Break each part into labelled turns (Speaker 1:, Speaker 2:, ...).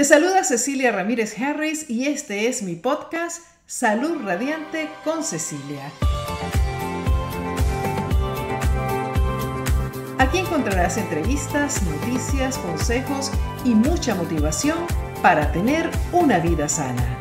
Speaker 1: Te saluda Cecilia Ramírez Harris y este es mi podcast Salud Radiante con Cecilia. Aquí encontrarás entrevistas, noticias, consejos y mucha motivación para tener una vida sana.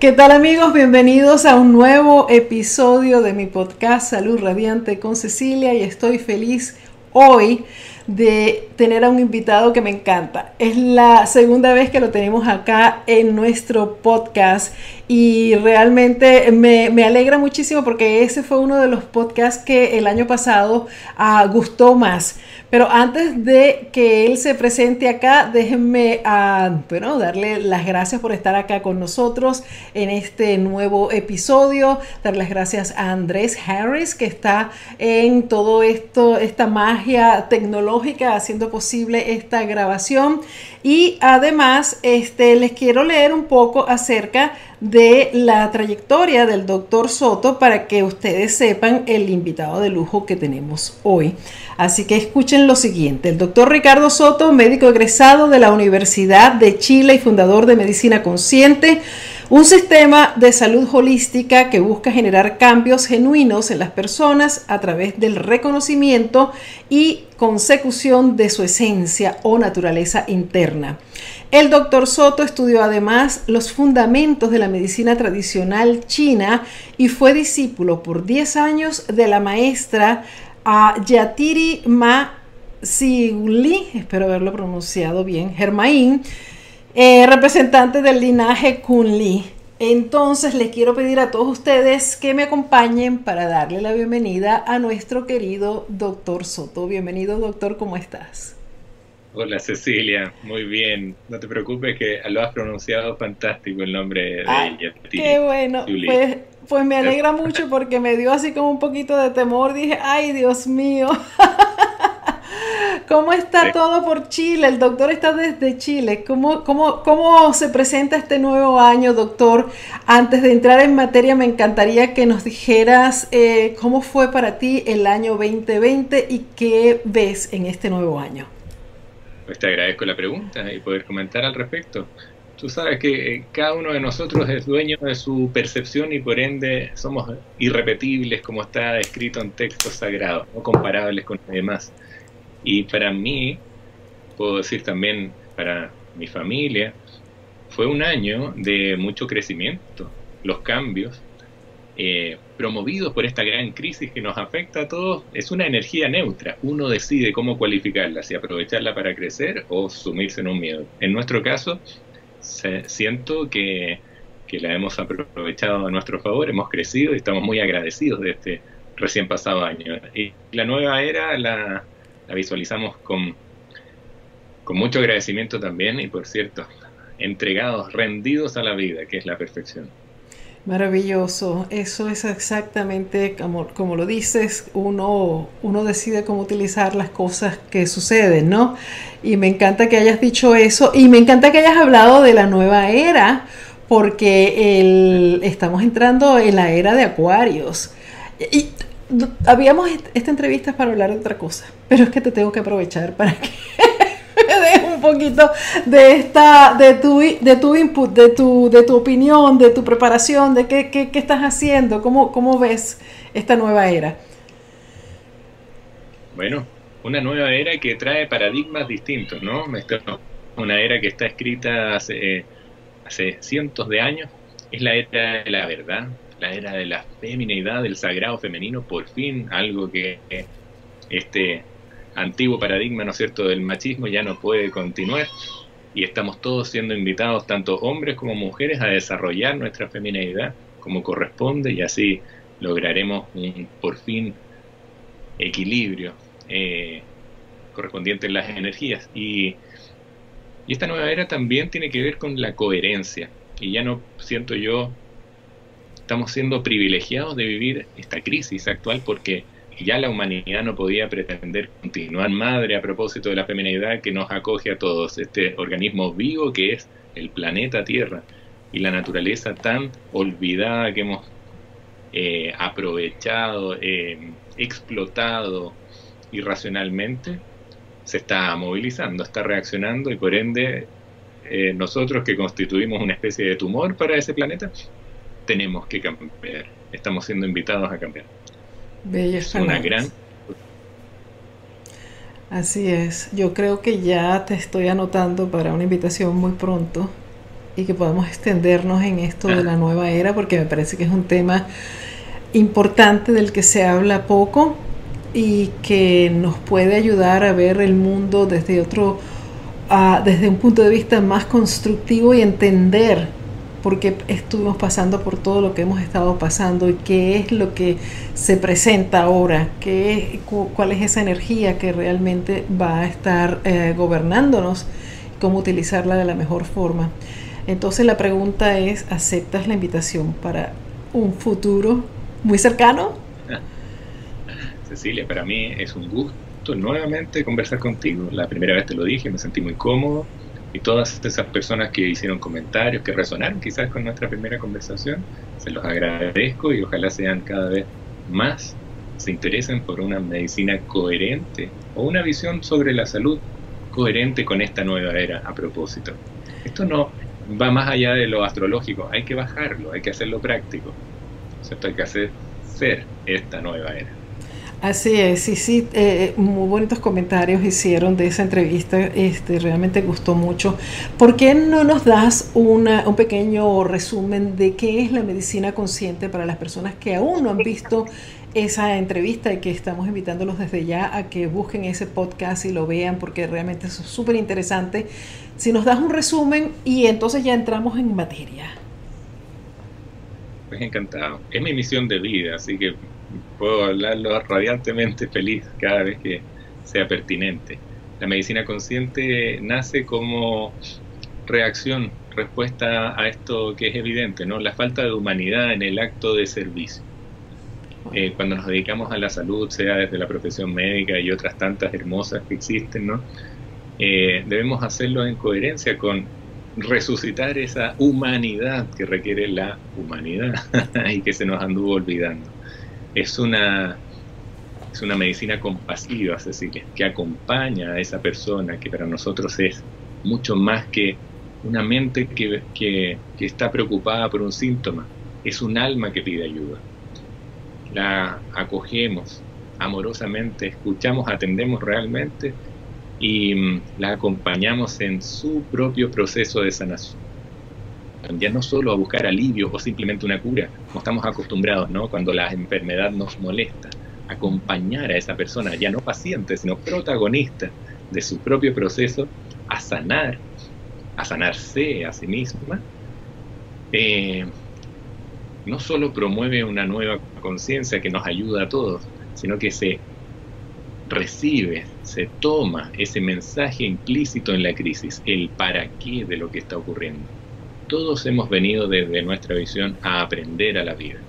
Speaker 1: ¿Qué tal amigos? Bienvenidos a un nuevo episodio de mi podcast Salud Radiante con Cecilia y estoy feliz hoy de tener a un invitado que me encanta. Es la segunda vez que lo tenemos acá en nuestro podcast y realmente me, alegra muchísimo porque ese fue uno de los podcasts que el año pasado uh, gustó más. Pero antes de que él se presente acá, déjenme uh, bueno, darle las gracias por estar acá con nosotros en este nuevo episodio. Dar las gracias a Andrés Harris que está en todo esto, esta magia tecnológica haciendo posible esta grabación. Y además, este, les quiero leer un poco acerca de la trayectoria del doctor Soto para que ustedes sepan el invitado de lujo que tenemos hoy. Así que escuchen lo siguiente. El doctor Ricardo Soto, médico egresado de la Universidad de Chile y fundador de Medicina Consciente, un sistema de salud holística que busca generar cambios genuinos en las personas a través del reconocimiento y consecución de su esencia o naturaleza interna. El doctor Soto estudió además los fundamentos de la medicina tradicional china y fue discípulo por 10 años de la maestra Yatiri Ma Siuli, espero haberlo pronunciado bien, Germain, eh, representante del linaje Kunli. Entonces les quiero pedir a todos ustedes que me acompañen para darle la bienvenida a nuestro querido doctor Soto. Bienvenido doctor, ¿cómo estás?
Speaker 2: Hola Cecilia, muy bien. No te preocupes que lo has pronunciado fantástico el nombre de ella.
Speaker 1: Qué bueno, pues, pues, me alegra mucho porque me dio así como un poquito de temor. Dije, ay Dios mío. ¿Cómo está todo por Chile? El doctor está desde Chile. ¿Cómo, cómo, ¿Cómo se presenta este nuevo año, doctor? Antes de entrar en materia, me encantaría que nos dijeras eh, cómo fue para ti el año 2020 y qué ves en este nuevo año.
Speaker 2: Pues te agradezco la pregunta y poder comentar al respecto. Tú sabes que eh, cada uno de nosotros es dueño de su percepción y por ende somos irrepetibles como está escrito en textos sagrados, no comparables con los demás. Y para mí, puedo decir también para mi familia, fue un año de mucho crecimiento. Los cambios eh, promovidos por esta gran crisis que nos afecta a todos, es una energía neutra. Uno decide cómo cualificarla, si aprovecharla para crecer o sumirse en un miedo. En nuestro caso, siento que, la hemos aprovechado a nuestro favor, hemos crecido y estamos muy agradecidos de este recién pasado año. Y la nueva era la, la visualizamos con, con mucho agradecimiento también y, por cierto, entregados, rendidos a la vida, que es la perfección.
Speaker 1: Maravilloso, eso es exactamente como, como lo dices, uno, uno decide cómo utilizar las cosas que suceden, ¿no? Y me encanta que hayas dicho eso y me encanta que hayas hablado de la nueva era, porque el, estamos entrando en la era de Acuarios. Y habíamos esta entrevista para hablar de otra cosa, pero es que te tengo que aprovechar para que un poquito de esta, de tu, de tu input, de tu, de tu opinión, de tu preparación, de qué, qué, qué estás haciendo, cómo, cómo ves esta nueva era.
Speaker 2: Bueno, una nueva era que trae paradigmas distintos, ¿no? Una era que está escrita hace, hace cientos de años, es la era de la verdad, la era de la feminidad, del sagrado femenino, por fin algo que este antiguo paradigma, ¿no es cierto?, del machismo ya no puede continuar y estamos todos siendo invitados, tanto hombres como mujeres, a desarrollar nuestra feminidad como corresponde y así lograremos un, por fin, equilibrio eh, correspondiente en las energías. Y, y esta nueva era también tiene que ver con la coherencia. Y ya no siento yo, estamos siendo privilegiados de vivir esta crisis actual porque ya la humanidad no podía pretender continuar madre a propósito de la feminidad que nos acoge a todos, este organismo vivo que es el planeta Tierra y la naturaleza tan olvidada que hemos eh, aprovechado, eh, explotado irracionalmente, se está movilizando, está reaccionando y por ende eh, nosotros que constituimos una especie de tumor para ese planeta, tenemos que cambiar. Estamos siendo invitados a cambiar.
Speaker 1: es una gran... Así es. Yo creo que ya te estoy anotando para una invitación muy pronto y que podamos extendernos en esto de la nueva era porque me parece que es un tema importante del que se habla poco y que nos puede ayudar a ver el mundo desde otro desde un punto de vista más constructivo y entender por qué estuvimos pasando por todo lo que hemos estado pasando y qué es lo que se presenta ahora, qué, cuál es esa energía que realmente va a estar eh, gobernándonos, cómo utilizarla de la mejor forma. Entonces la pregunta es, ¿aceptas la invitación para un futuro muy cercano?
Speaker 2: Cecilia, para mí es un gusto nuevamente conversar contigo. La primera vez te lo dije, me sentí muy cómodo. Y todas esas personas que hicieron comentarios, que resonaron quizás con nuestra primera conversación, se los agradezco y ojalá sean cada vez más, se interesen por una medicina coherente o una visión sobre la salud coherente con esta nueva era a propósito. Esto no va más allá de lo astrológico, hay que bajarlo, hay que hacerlo práctico. Hay que hacer ser esta nueva era.
Speaker 1: Así es, sí, sí, eh, muy bonitos comentarios hicieron de esa entrevista, este, realmente gustó mucho. ¿Por qué no nos das una, un pequeño resumen de qué es la medicina consciente para las personas que aún no han visto esa entrevista y que estamos invitándolos desde ya a que busquen ese podcast y lo vean porque realmente es súper interesante? Si nos das un resumen y entonces ya entramos en materia.
Speaker 2: Pues encantado. Es mi misión de vida, así que puedo hablarlo radiantemente feliz cada vez que sea pertinente. La medicina consciente nace como reacción, respuesta a esto que es evidente, ¿no? La falta de humanidad en el acto de servicio. Eh, cuando nos dedicamos a la salud, sea desde la profesión médica y otras tantas hermosas que existen, ¿no? Eh, debemos hacerlo en coherencia con resucitar esa humanidad que requiere la humanidad y que se nos anduvo olvidando es una, es una medicina compasiva, Cecilia, que acompaña a esa persona que para nosotros es mucho más que una mente que, que, está preocupada por un síntoma, es un alma que pide ayuda. La acogemos amorosamente, escuchamos, atendemos realmente y mm, la acompañamos en su propio proceso de sanación ya no solo a buscar alivio o simplemente una cura, como estamos acostumbrados, ¿no? Cuando la enfermedad nos molesta, acompañar a esa persona, ya no paciente, sino protagonista de su propio proceso, a sanar, a sanarse a sí misma, eh, no solo promueve una nueva conciencia que nos ayuda a todos, sino que se recibe, se toma ese mensaje implícito en la crisis, el para qué de lo que está ocurriendo todos hemos venido desde nuestra visión a aprender a la vida.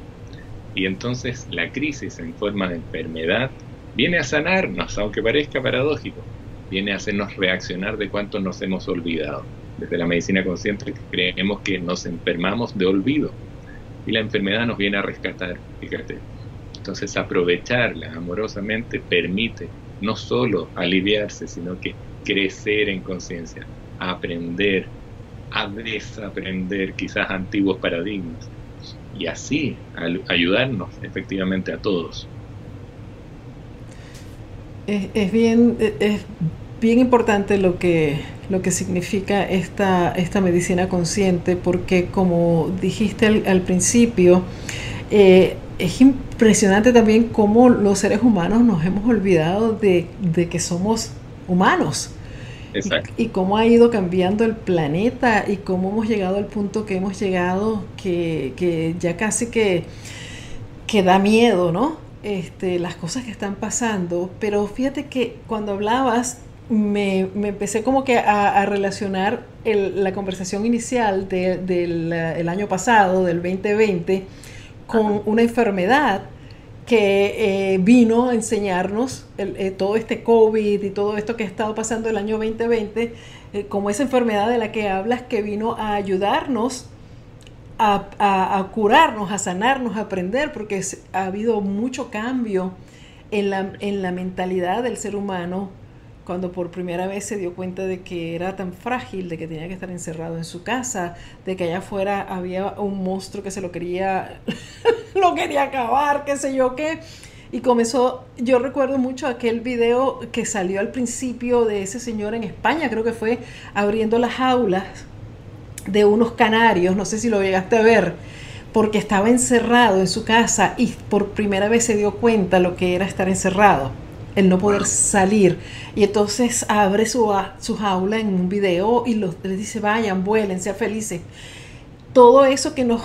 Speaker 2: Y entonces la crisis en forma de enfermedad viene a sanarnos, aunque parezca paradójico, viene a hacernos reaccionar de cuánto nos hemos olvidado. Desde la medicina consciente creemos que nos enfermamos de olvido y la enfermedad nos viene a rescatar, fíjate. Entonces aprovecharla amorosamente permite no solo aliviarse, sino que crecer en conciencia, aprender, a desaprender quizás antiguos paradigmas y así ayudarnos efectivamente a todos.
Speaker 1: Es, bien, es bien importante lo que, lo que significa esta, esta medicina consciente porque como dijiste al, principio, eh, es impresionante también cómo los seres humanos nos hemos olvidado de, de que somos humanos y, cómo ha ido cambiando el planeta y cómo hemos llegado al punto que hemos llegado, que, ya casi que, que da miedo, ¿no? Este, las cosas que están pasando. Pero fíjate que cuando hablabas, me, empecé como que a, relacionar la conversación inicial del año pasado, del 2020, con una enfermedad que eh, vino a enseñarnos eh, todo este COVID y todo esto que ha estado pasando el año 2020, eh, como esa enfermedad de la que hablas, que vino a ayudarnos a, curarnos, a sanarnos, a aprender, porque ha habido mucho cambio en la, en la mentalidad del ser humano cuando por primera vez se dio cuenta de que era tan frágil, de que tenía que estar encerrado en su casa, de que allá afuera había un monstruo que se lo quería, lo quería acabar, qué sé yo qué. Y comenzó, yo recuerdo mucho aquel video que salió al principio de ese señor en España, creo que fue abriendo las jaulas de unos canarios, no sé si lo llegaste a ver, porque estaba encerrado en su casa y por primera vez se dio cuenta lo que era estar encerrado, el no poder salir. Y entonces abre su, su jaula en un video y los, les dice, vayan, vuelen, sean felices. Todo eso que nos,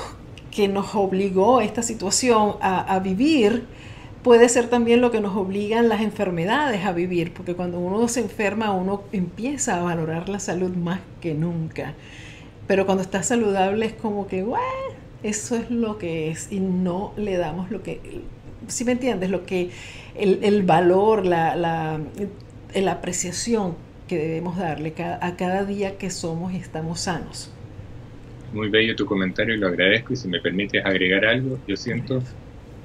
Speaker 1: que nos obligó esta situación a, vivir, puede ser también lo que nos obligan las enfermedades a vivir, porque cuando uno se enferma uno empieza a valorar la salud más que nunca. Pero cuando está saludable es como que, bueno, eso es lo que es y no le damos lo que, si me entiendes, lo que, el, valor, la, la, la, apreciación que debemos darle a cada día que somos y estamos sanos.
Speaker 2: Muy bello tu comentario y lo agradezco y si me permites agregar algo, yo siento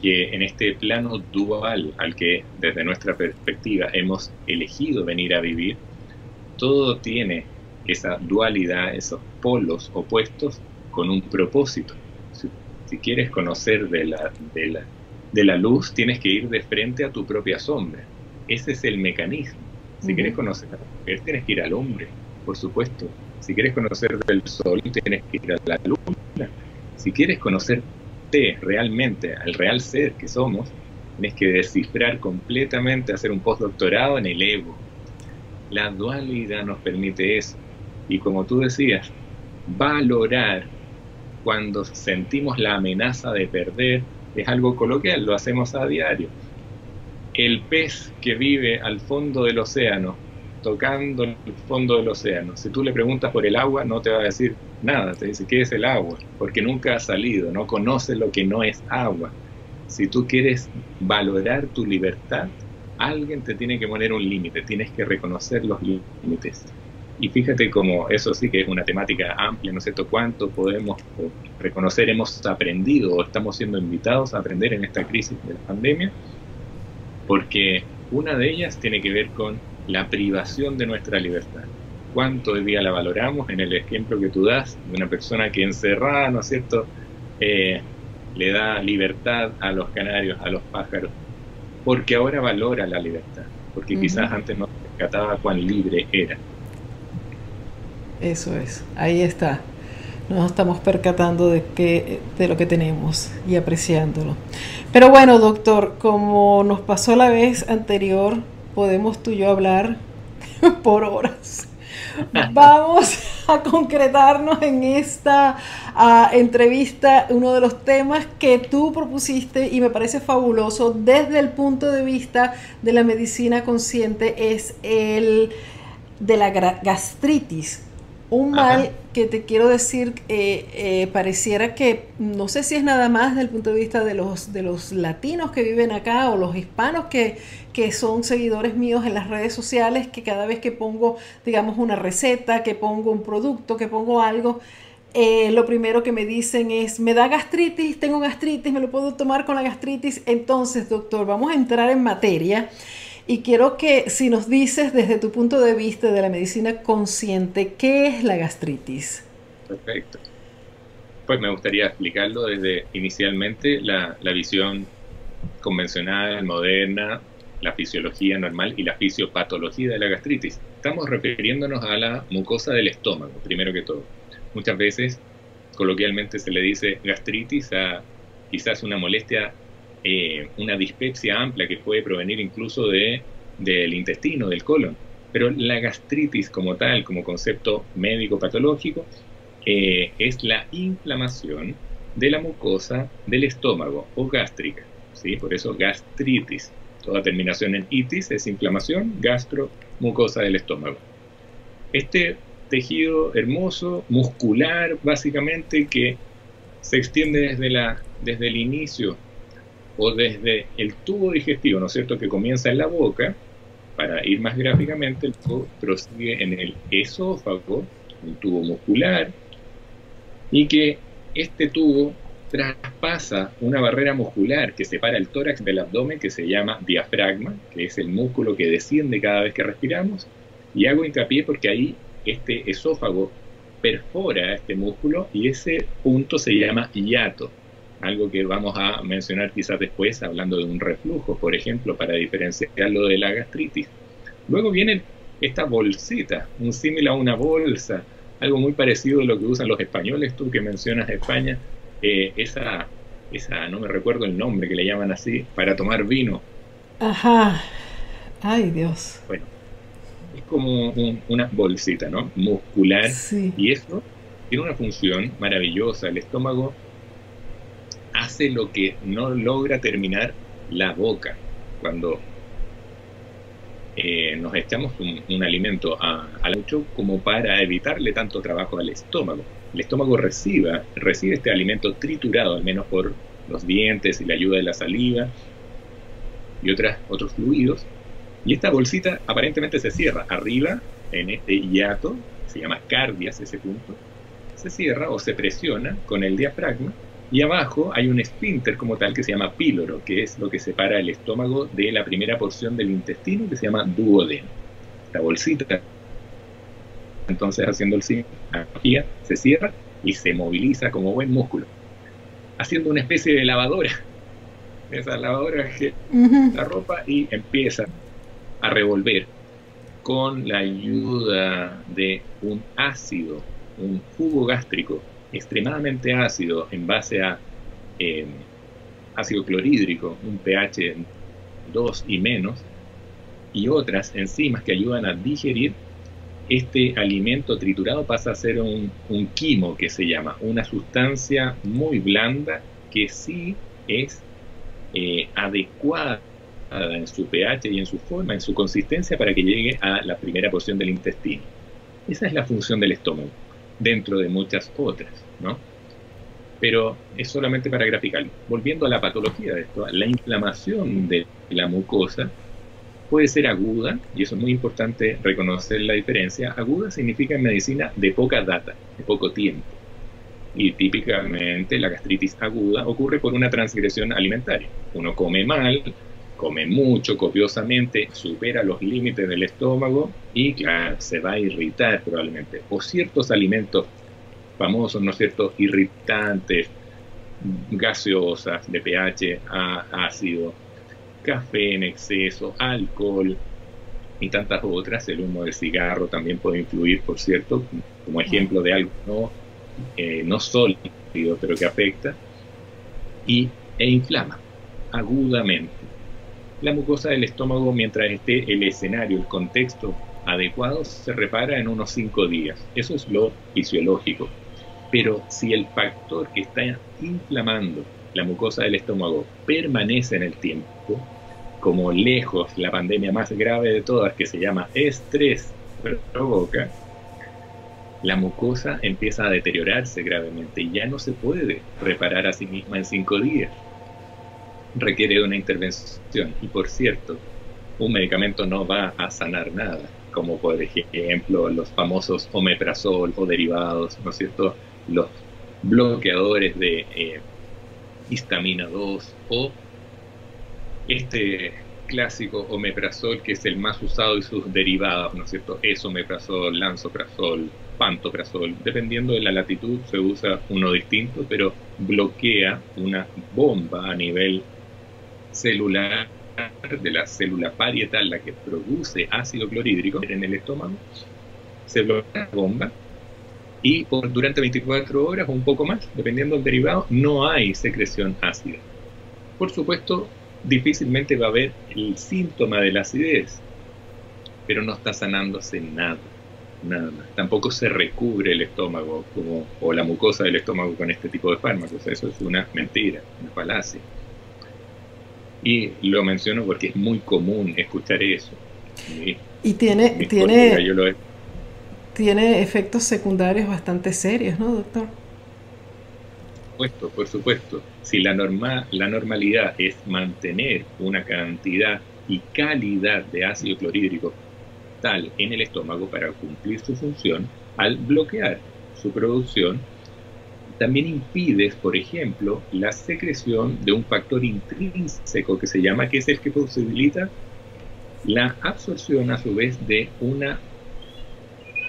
Speaker 2: que en este plano dual al que desde nuestra perspectiva hemos elegido venir a vivir, todo tiene esa dualidad, esos polos opuestos con un propósito. Si, quieres conocer de la, de, la, de la luz, tienes que ir de frente a tu propia sombra. Ese es el mecanismo. Si quieres conocer a la mujer, tienes que ir al hombre, por supuesto. Si quieres conocer del sol, tienes que ir a la luna. Si quieres conocer realmente, al real ser que somos, tienes que descifrar completamente, hacer un postdoctorado en el ego. La dualidad nos permite eso. Y como tú decías, valorar cuando sentimos la amenaza de perder es algo coloquial, lo hacemos a diario. El pez que vive al fondo del océano, tocando el fondo del océano, si tú le preguntas por el agua, no te va a decir nada, te dice, ¿qué es el agua? Porque nunca ha salido, no conoce lo que no es agua. Si tú quieres valorar tu libertad, alguien te tiene que poner un límite, tienes que reconocer los límites. Y fíjate como eso sí que es una temática amplia, ¿no es cierto? ¿Cuánto podemos reconocer, hemos aprendido o estamos siendo invitados a aprender en esta crisis de la pandemia? Porque una de ellas tiene que ver con la privación de nuestra libertad cuánto hoy día la valoramos en el ejemplo que tú das de una persona que encerrada, ¿no es cierto?, eh, le da libertad a los canarios, a los pájaros, porque ahora valora la libertad, porque quizás antes no se percataba cuán libre era.
Speaker 1: Eso es, ahí está. Nos estamos percatando de, que, de lo que tenemos y apreciándolo. Pero bueno, doctor, como nos pasó la vez anterior, podemos tú y yo hablar por horas. Vamos a concretarnos en esta ah, entrevista uno de los temas que tú propusiste y me parece fabuloso desde el punto de vista de la medicina consciente es el de la gastritis un mal que te quiero decir, eh, eh, pareciera que, no sé si es nada más desde el punto de vista de los, de los latinos que viven acá o los hispanos que, que son seguidores míos en las redes sociales, que cada vez que pongo, digamos, una receta, que pongo un producto, que pongo algo, eh, lo primero que me dicen es, me da gastritis, tengo gastritis, me lo puedo tomar con la gastritis. Entonces, doctor, vamos a entrar en materia. Y quiero que si nos dices desde tu punto de vista de la medicina consciente, ¿qué es la gastritis?
Speaker 2: Perfecto. Pues me gustaría explicarlo desde inicialmente la, la visión convencional, moderna, la fisiología normal y la fisiopatología de la gastritis. Estamos refiriéndonos a la mucosa del estómago, primero que todo. Muchas veces, coloquialmente se le dice gastritis a quizás una molestia eh, una dispepsia amplia que puede provenir incluso de, del intestino, del colon. Pero la gastritis como tal, como concepto médico patológico, eh, es la inflamación de la mucosa del estómago o gástrica. ¿sí? Por eso gastritis. Toda terminación en itis es inflamación, gastro, mucosa del estómago. Este tejido hermoso, muscular básicamente, que se extiende desde, la, desde el inicio o desde el tubo digestivo, ¿no es cierto?, que comienza en la boca, para ir más gráficamente, el tubo prosigue en el esófago, un tubo muscular, y que este tubo traspasa una barrera muscular que separa el tórax del abdomen que se llama diafragma, que es el músculo que desciende cada vez que respiramos, y hago hincapié porque ahí este esófago perfora este músculo y ese punto se llama hiato, algo que vamos a mencionar quizás después hablando de un reflujo, por ejemplo, para diferenciarlo de la gastritis. Luego viene esta bolsita, un símil a una bolsa, algo muy parecido a lo que usan los españoles, tú que mencionas España, eh, esa, esa, no me recuerdo el nombre que le llaman así, para tomar vino.
Speaker 1: Ajá, ay Dios.
Speaker 2: Bueno, es como una bolsita, ¿no? Muscular. Y eso tiene una función maravillosa. El estómago hace lo que no logra terminar la boca. Cuando eh, nos echamos un, alimento al mucho como para evitarle tanto trabajo al estómago. El estómago reciba, recibe este alimento triturado, al menos por los dientes y la ayuda de la saliva y otras, otros fluidos. Y esta bolsita aparentemente se cierra arriba, en este hiato, se llama cardias ese punto, se cierra o se presiona con el diafragma y abajo hay un esfínter como tal que se llama píloro, que es lo que separa el estómago de la primera porción del intestino que se llama duodeno. La bolsita, entonces haciendo el signo, se cierra y se moviliza como buen músculo, haciendo una especie de lavadora. Esa lavadora que la ropa y empieza a revolver con la ayuda de un ácido, un jugo gástrico extremadamente ácido en base a eh, ácido clorhídrico, un pH 2 y menos, y otras enzimas que ayudan a digerir, este alimento triturado pasa a ser un, quimo que se llama, una sustancia muy blanda que sí es eh, adecuada en su pH y en su forma, en su consistencia para que llegue a la primera porción del intestino. Esa es la función del estómago dentro de muchas otras, ¿no? Pero es solamente para graficar. Volviendo a la patología de esto, la inflamación de la mucosa puede ser aguda, y eso es muy importante reconocer la diferencia. Aguda significa en medicina de poca data, de poco tiempo. Y típicamente la gastritis aguda ocurre por una transgresión alimentaria. Uno come mal, come mucho, copiosamente, supera los límites del estómago y claro, se va a irritar probablemente. O ciertos alimentos famosos, ¿no es cierto?, irritantes, gaseosas, de pH ácido, café en exceso, alcohol y tantas otras. El humo del cigarro también puede influir, por cierto, como ejemplo de algo no, eh, no sólido, pero que afecta y, e inflama agudamente la mucosa del estómago, mientras esté el escenario, el contexto adecuado, se repara en unos 5 días. Eso es lo fisiológico. Pero si el factor que está inflamando la mucosa del estómago permanece en el tiempo, como lejos la pandemia más grave de todas, que se llama estrés, provoca, la mucosa empieza a deteriorarse gravemente y ya no se puede reparar a sí misma en cinco días requiere una intervención. Y por cierto, un medicamento no va a sanar nada, como por ejemplo los famosos omeprazol o derivados, ¿no es cierto? Los bloqueadores de eh, histamina 2 o este clásico omeprazol que es el más usado y sus derivados, ¿no es cierto? Esomeprazol, lansoprazol, pantoprazol, dependiendo de la latitud se usa uno distinto, pero bloquea una bomba a nivel celular de la célula parietal, la que produce ácido clorhídrico en el estómago, se bloquea la bomba y por, durante 24 horas o un poco más, dependiendo del derivado, no hay secreción ácida. Por supuesto, difícilmente va a haber el síntoma de la acidez, pero no está sanándose nada, nada Tampoco se recubre el estómago como, o la mucosa del estómago con este tipo de fármacos. Eso es una mentira, una falacia. Y lo menciono porque es muy común escuchar eso.
Speaker 1: y tiene, tiene, tiene efectos secundarios bastante serios, ¿no, doctor?
Speaker 2: Por supuesto, por supuesto. Si la, norma, la normalidad es mantener una cantidad y calidad de ácido clorhídrico tal en el estómago para cumplir su función, al bloquear su producción también impides, por ejemplo, la secreción de un factor intrínseco que se llama, que es el que posibilita la absorción a su vez de una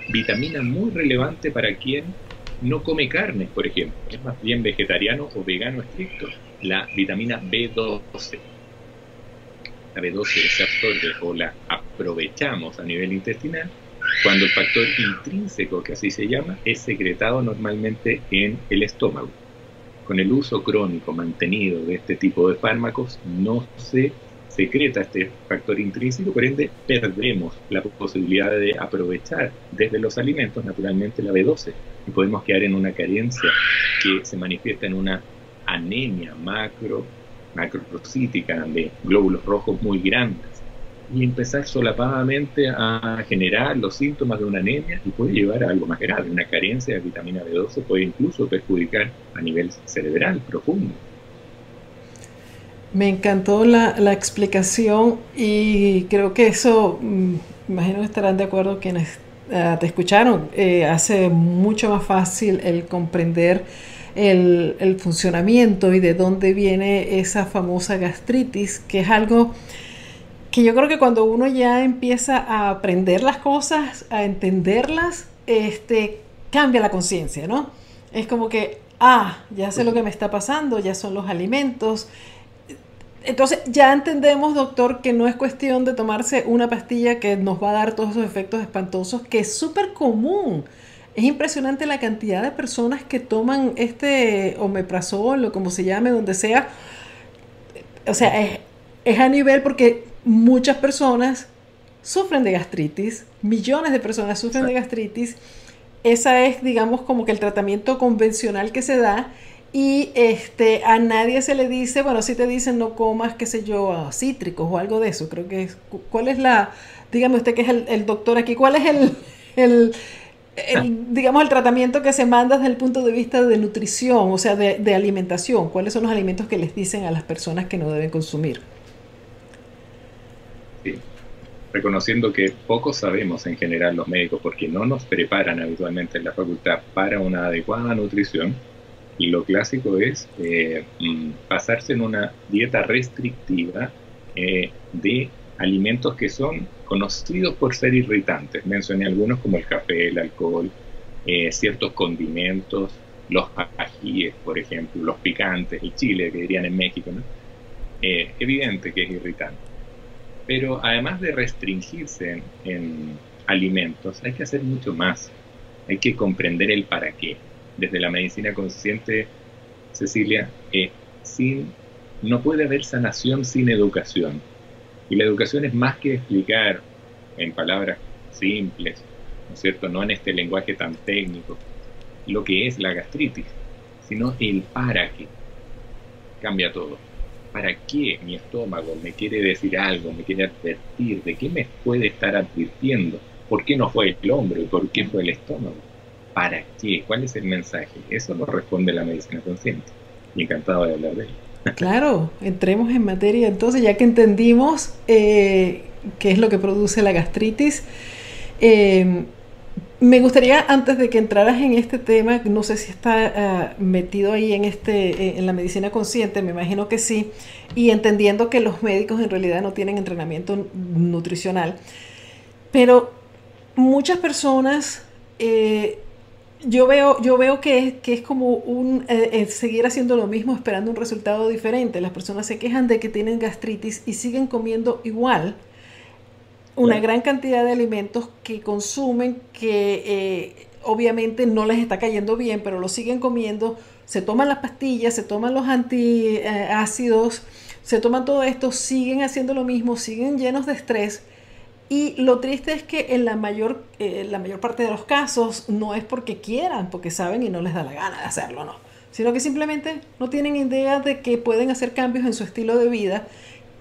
Speaker 2: vitamina muy relevante para quien no come carne, por ejemplo, es más bien vegetariano o vegano estricto, la vitamina B12. La B12 se absorbe o la aprovechamos a nivel intestinal cuando el factor intrínseco, que así se llama, es secretado normalmente en el estómago. Con el uso crónico mantenido de este tipo de fármacos no se secreta este factor intrínseco, por ende perdemos la posibilidad de aprovechar desde los alimentos naturalmente la B12 y podemos quedar en una carencia que se manifiesta en una anemia macro, de glóbulos rojos muy grandes y empezar solapadamente a generar los síntomas de una anemia y puede llevar a algo más grave. Una carencia de vitamina B12 puede incluso perjudicar a nivel cerebral profundo.
Speaker 1: Me encantó la, explicación y creo que eso, mm, imagino que estarán de acuerdo quienes ah, te escucharon, eh, hace mucho más fácil el comprender el, el, funcionamiento y de dónde viene esa famosa gastritis, que es algo que yo creo que cuando uno ya empieza a aprender las cosas, a entenderlas, este, cambia la conciencia, ¿no? Es como que, ah, ya sé lo que me está pasando, ya son los alimentos, entonces ya entendemos, doctor, que no es cuestión de tomarse una pastilla que nos va a dar todos esos efectos espantosos, que es súper común. Es impresionante la cantidad de personas que toman este omeprazol o como se llame, donde sea. O sea, es, es a nivel porque muchas personas sufren de gastritis, millones de personas sufren de gastritis. Esa es, digamos, como que el tratamiento convencional que se da y este, a nadie se le dice, bueno, si te dicen no comas, qué sé yo, cítricos o algo de eso. Creo que es, ¿cuál es la, dígame usted que es el, doctor aquí, cuál es el, el, digamos, el tratamiento que se manda desde el punto de vista de nutrición, o sea, de, de alimentación? ¿Cuáles son los alimentos que les dicen a las personas que no deben consumir?
Speaker 2: Reconociendo que poco sabemos en general los médicos porque no nos preparan habitualmente en la facultad para una adecuada nutrición, y lo clásico es eh, mm, pasarse en una dieta restrictiva eh, de alimentos que son conocidos por ser irritantes. Mencioné algunos como el café, el alcohol, eh, ciertos condimentos, los ajíes, por ejemplo, los picantes, el chile, que dirían en México. ¿no? evidente que es irritante. Pero además de restringirse en alimentos, hay que hacer mucho más. Hay que comprender el para qué desde la medicina consciente, Cecilia, eh, sin, no puede haber sanación sin educación. Y la educación es más que explicar en palabras simples, ¿no es cierto? No en este lenguaje tan técnico, lo que es la gastritis, sino el para qué. Cambia todo. ¿Para qué mi estómago me quiere decir algo, me quiere advertir? ¿De qué me puede estar advirtiendo? ¿Por qué no fue el hombro por qué fue el estómago? ¿Para qué? ¿Cuál es el mensaje? Eso lo responde la medicina consciente. Encantado de hablar de ello.
Speaker 1: Claro, entremos en materia entonces, ya que entendimos eh, qué es lo que produce la gastritis. Eh, me gustaría, antes de que entraras en este tema, no sé si está ah, metido ahí en, este, eh, en la medicina consciente, me imagino que sí, y entendiendo que los médicos en realidad no tienen entrenamiento nutricional, pero muchas personas yo veo, yo veo que, es, que es como un eh, eh, seguir haciendo lo mismo esperando un resultado diferente. Las personas se quejan de que tienen gastritis y siguen comiendo igual una gran cantidad de alimentos que consumen que eh, obviamente no les está cayendo bien, pero lo siguen comiendo, se toman las pastillas, se toman los antiácidos, se toman todo esto, siguen haciendo lo mismo, siguen llenos de estrés. Y lo triste es que en la mayor, eh, la mayor parte de los casos no es porque quieran, porque saben y no les da la gana de hacerlo, no. Sino que simplemente no tienen idea de que pueden hacer cambios en su estilo de vida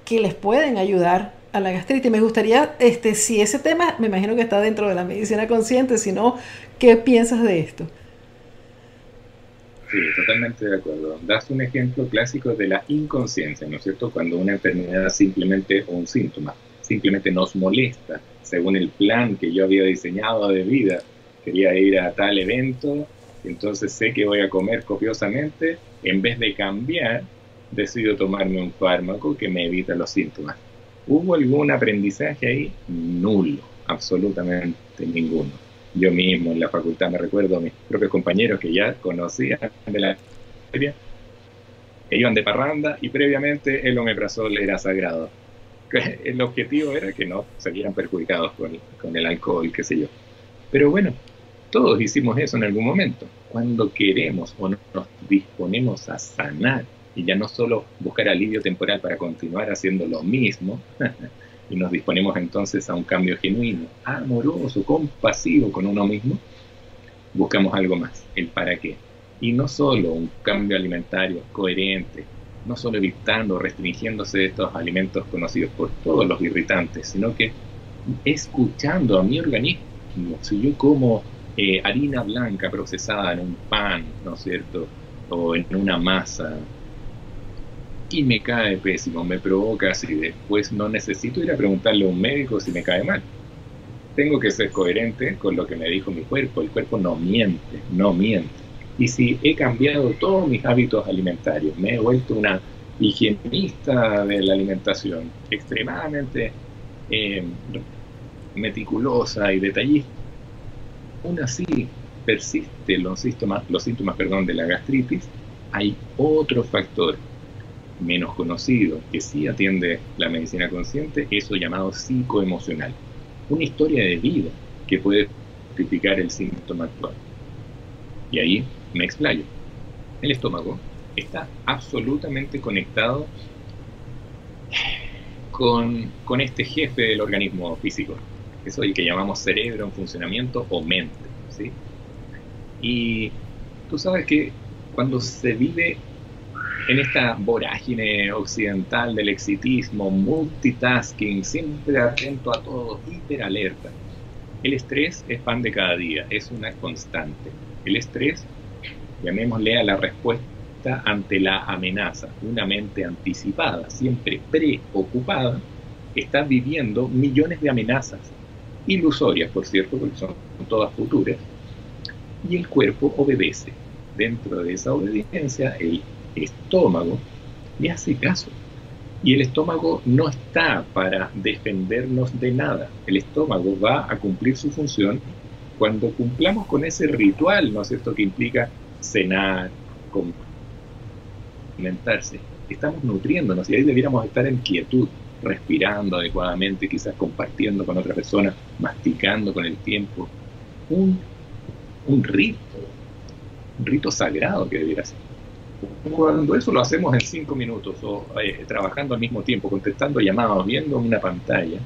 Speaker 1: que les pueden ayudar a la gastritis. Me gustaría, este, si ese tema, me imagino que está dentro de la medicina consciente, si no, ¿qué piensas de esto?
Speaker 2: Sí, totalmente de acuerdo. Das un ejemplo clásico de la inconsciencia, ¿no es cierto? Cuando una enfermedad simplemente o un síntoma simplemente nos molesta, según el plan que yo había diseñado de vida. Quería ir a tal evento entonces sé que voy a comer copiosamente, en vez de cambiar, decido tomarme un fármaco que me evita los síntomas. ¿Hubo algún aprendizaje ahí? Nulo, absolutamente ninguno. Yo mismo en la facultad me recuerdo a mis propios compañeros que ya conocían de la que iban de parranda y previamente el omeprazol era sagrado. El objetivo era que no se vieran perjudicados con, con el alcohol, qué sé yo. Pero bueno, todos hicimos eso en algún momento. Cuando queremos o nos disponemos a sanar y ya no solo buscar alivio temporal para continuar haciendo lo mismo, y nos disponemos entonces a un cambio genuino, amoroso, compasivo con uno mismo, buscamos algo más, el para qué. Y no solo un cambio alimentario coherente, no solo evitando, restringiéndose de estos alimentos conocidos por todos los irritantes, sino que escuchando a mi organismo. Si yo como eh, harina blanca procesada en un pan, ¿no es cierto? O en una masa, y me cae pésimo, me provoca así, después no necesito ir a preguntarle a un médico si me cae mal. Tengo que ser coherente con lo que me dijo mi cuerpo, el cuerpo no miente, no miente. Y si he cambiado todos mis hábitos alimentarios, me he vuelto una higienista de la alimentación, extremadamente eh, meticulosa y detallista, aún así persisten los síntomas, los síntomas perdón, de la gastritis, hay otro factor menos conocido que sí atiende la medicina consciente, eso llamado psicoemocional. Una historia de vida que puede justificar el síntoma actual. Y ahí me explayo. El estómago está absolutamente conectado con, con este jefe del organismo físico, eso es el que llamamos cerebro en funcionamiento o mente. ¿sí? Y tú sabes que cuando se vive en esta vorágine occidental del exitismo, multitasking, siempre atento a todo, hiperalerta. El estrés es pan de cada día, es una constante. El estrés, llamémosle a la respuesta ante la amenaza, una mente anticipada, siempre preocupada, está viviendo millones de amenazas, ilusorias, por cierto, porque son todas futuras, y el cuerpo obedece. Dentro de esa obediencia, el estómago le hace caso. Y el estómago no está para defendernos de nada. El estómago va a cumplir su función cuando cumplamos con ese ritual, ¿no es cierto?, que implica cenar, alimentarse. Estamos nutriéndonos y ahí debiéramos estar en quietud, respirando adecuadamente, quizás compartiendo con otra persona, masticando con el tiempo. Un, un rito, un rito sagrado que debiera ser. Cuando eso lo hacemos en cinco minutos o eh, trabajando al mismo tiempo, contestando llamados, viendo una pantalla,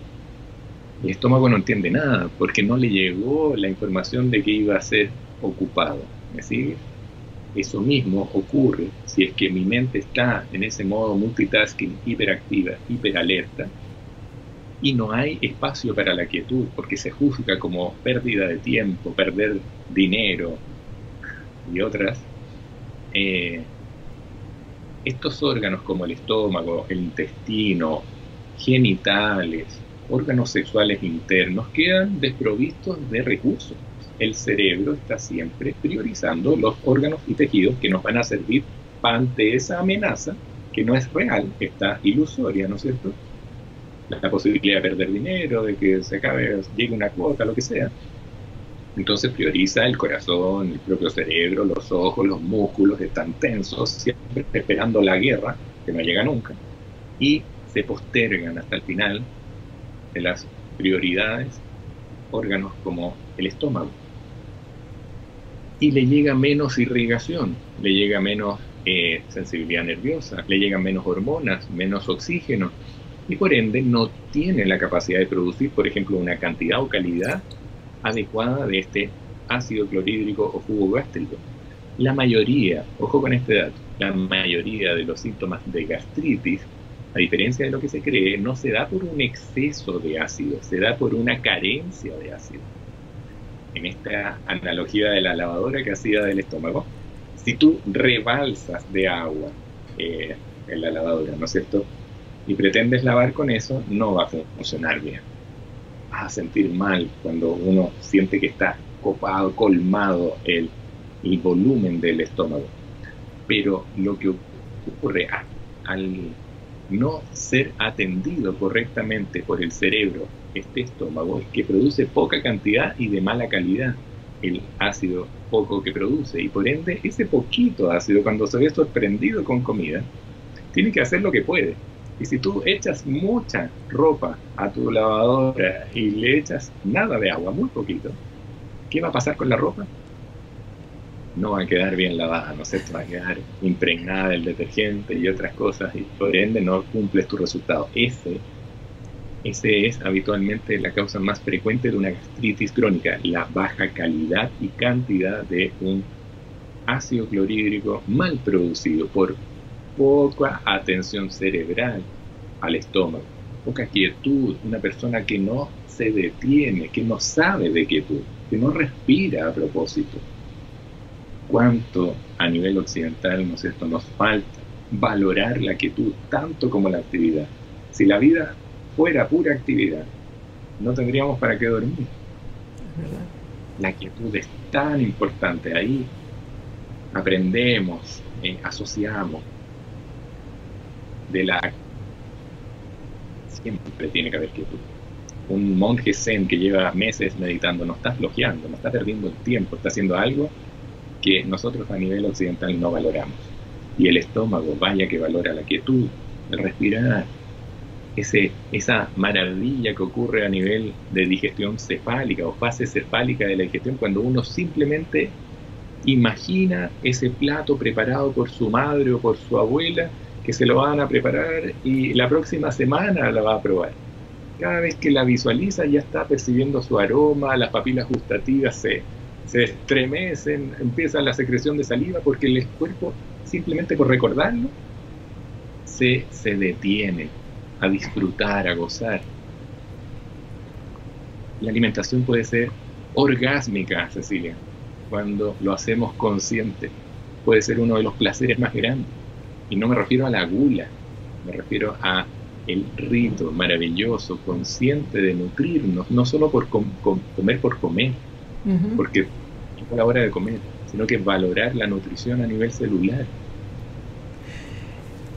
Speaker 2: el estómago no entiende nada porque no le llegó la información de que iba a ser ocupado. ¿Me sigue? Eso mismo ocurre si es que mi mente está en ese modo multitasking, hiperactiva, hiperalerta, y no hay espacio para la quietud porque se juzga como pérdida de tiempo, perder dinero y otras. Eh, estos órganos como el estómago, el intestino, genitales, órganos sexuales internos quedan desprovistos de recursos. El cerebro está siempre priorizando los órganos y tejidos que nos van a servir ante esa amenaza que no es real, está ilusoria, ¿no es cierto? La posibilidad de perder dinero, de que se acabe, llegue una cuota, lo que sea. Entonces prioriza el corazón, el propio cerebro, los ojos, los músculos están tensos, siempre esperando la guerra, que no llega nunca, y se postergan hasta el final de las prioridades órganos como el estómago. Y le llega menos irrigación, le llega menos eh, sensibilidad nerviosa, le llegan menos hormonas, menos oxígeno, y por ende no tiene la capacidad de producir, por ejemplo, una cantidad o calidad adecuada de este ácido clorhídrico o jugo gástrico. La mayoría, ojo con este dato, la mayoría de los síntomas de gastritis, a diferencia de lo que se cree, no se da por un exceso de ácido, se da por una carencia de ácido. En esta analogía de la lavadora que hacía del estómago, si tú rebalsas de agua eh, en la lavadora, ¿no es cierto? Y pretendes lavar con eso, no va a funcionar bien a sentir mal cuando uno siente que está copado, colmado el, volumen del estómago. Pero lo que ocurre al no ser atendido correctamente por el cerebro, este estómago, es que produce poca cantidad y de mala calidad el ácido poco que produce. Y por ende, ese poquito ácido, cuando se ve sorprendido con comida, tiene que hacer lo que puede. Y si tú echas mucha ropa a tu lavadora y le echas nada de agua, muy poquito, ¿qué va a pasar con la ropa? No va a quedar bien lavada, no sé, va a quedar impregnada del detergente y otras cosas, y por ende no cumples tu resultado. Ese, ese es habitualmente la causa más frecuente de una gastritis crónica, la baja calidad y cantidad de un ácido clorhídrico mal producido por poca atención cerebral al estómago, poca quietud, una persona que no se detiene, que no sabe de quietud, que no respira a propósito. ¿Cuánto a nivel occidental esto, nos falta valorar la quietud tanto como la actividad? Si la vida fuera pura actividad, no tendríamos para qué dormir. La quietud es tan importante ahí. Aprendemos, eh, asociamos, de la... Siempre tiene que haber quietud. Un monje zen que lleva meses meditando no está flojeando, no está perdiendo el tiempo, está haciendo algo que nosotros a nivel occidental no valoramos. Y el estómago, vaya que valora la quietud, el respirar, ese, esa maravilla que ocurre a nivel de digestión cefálica o fase cefálica de la digestión cuando uno simplemente imagina ese plato preparado por su madre o por su abuela que se lo van a preparar y la próxima semana la va a probar. Cada vez que la visualiza ya está percibiendo su aroma, las papilas gustativas se, se estremecen, empieza la secreción de saliva porque el cuerpo, simplemente por recordarlo, se, se detiene a disfrutar, a gozar. La alimentación puede ser orgásmica, Cecilia, cuando lo hacemos consciente. Puede ser uno de los placeres más grandes y no me refiero a la gula, me refiero a el rito maravilloso, consciente de nutrirnos, no solo por comer por comer, porque es la hora de comer, sino que valorar la nutrición a nivel celular.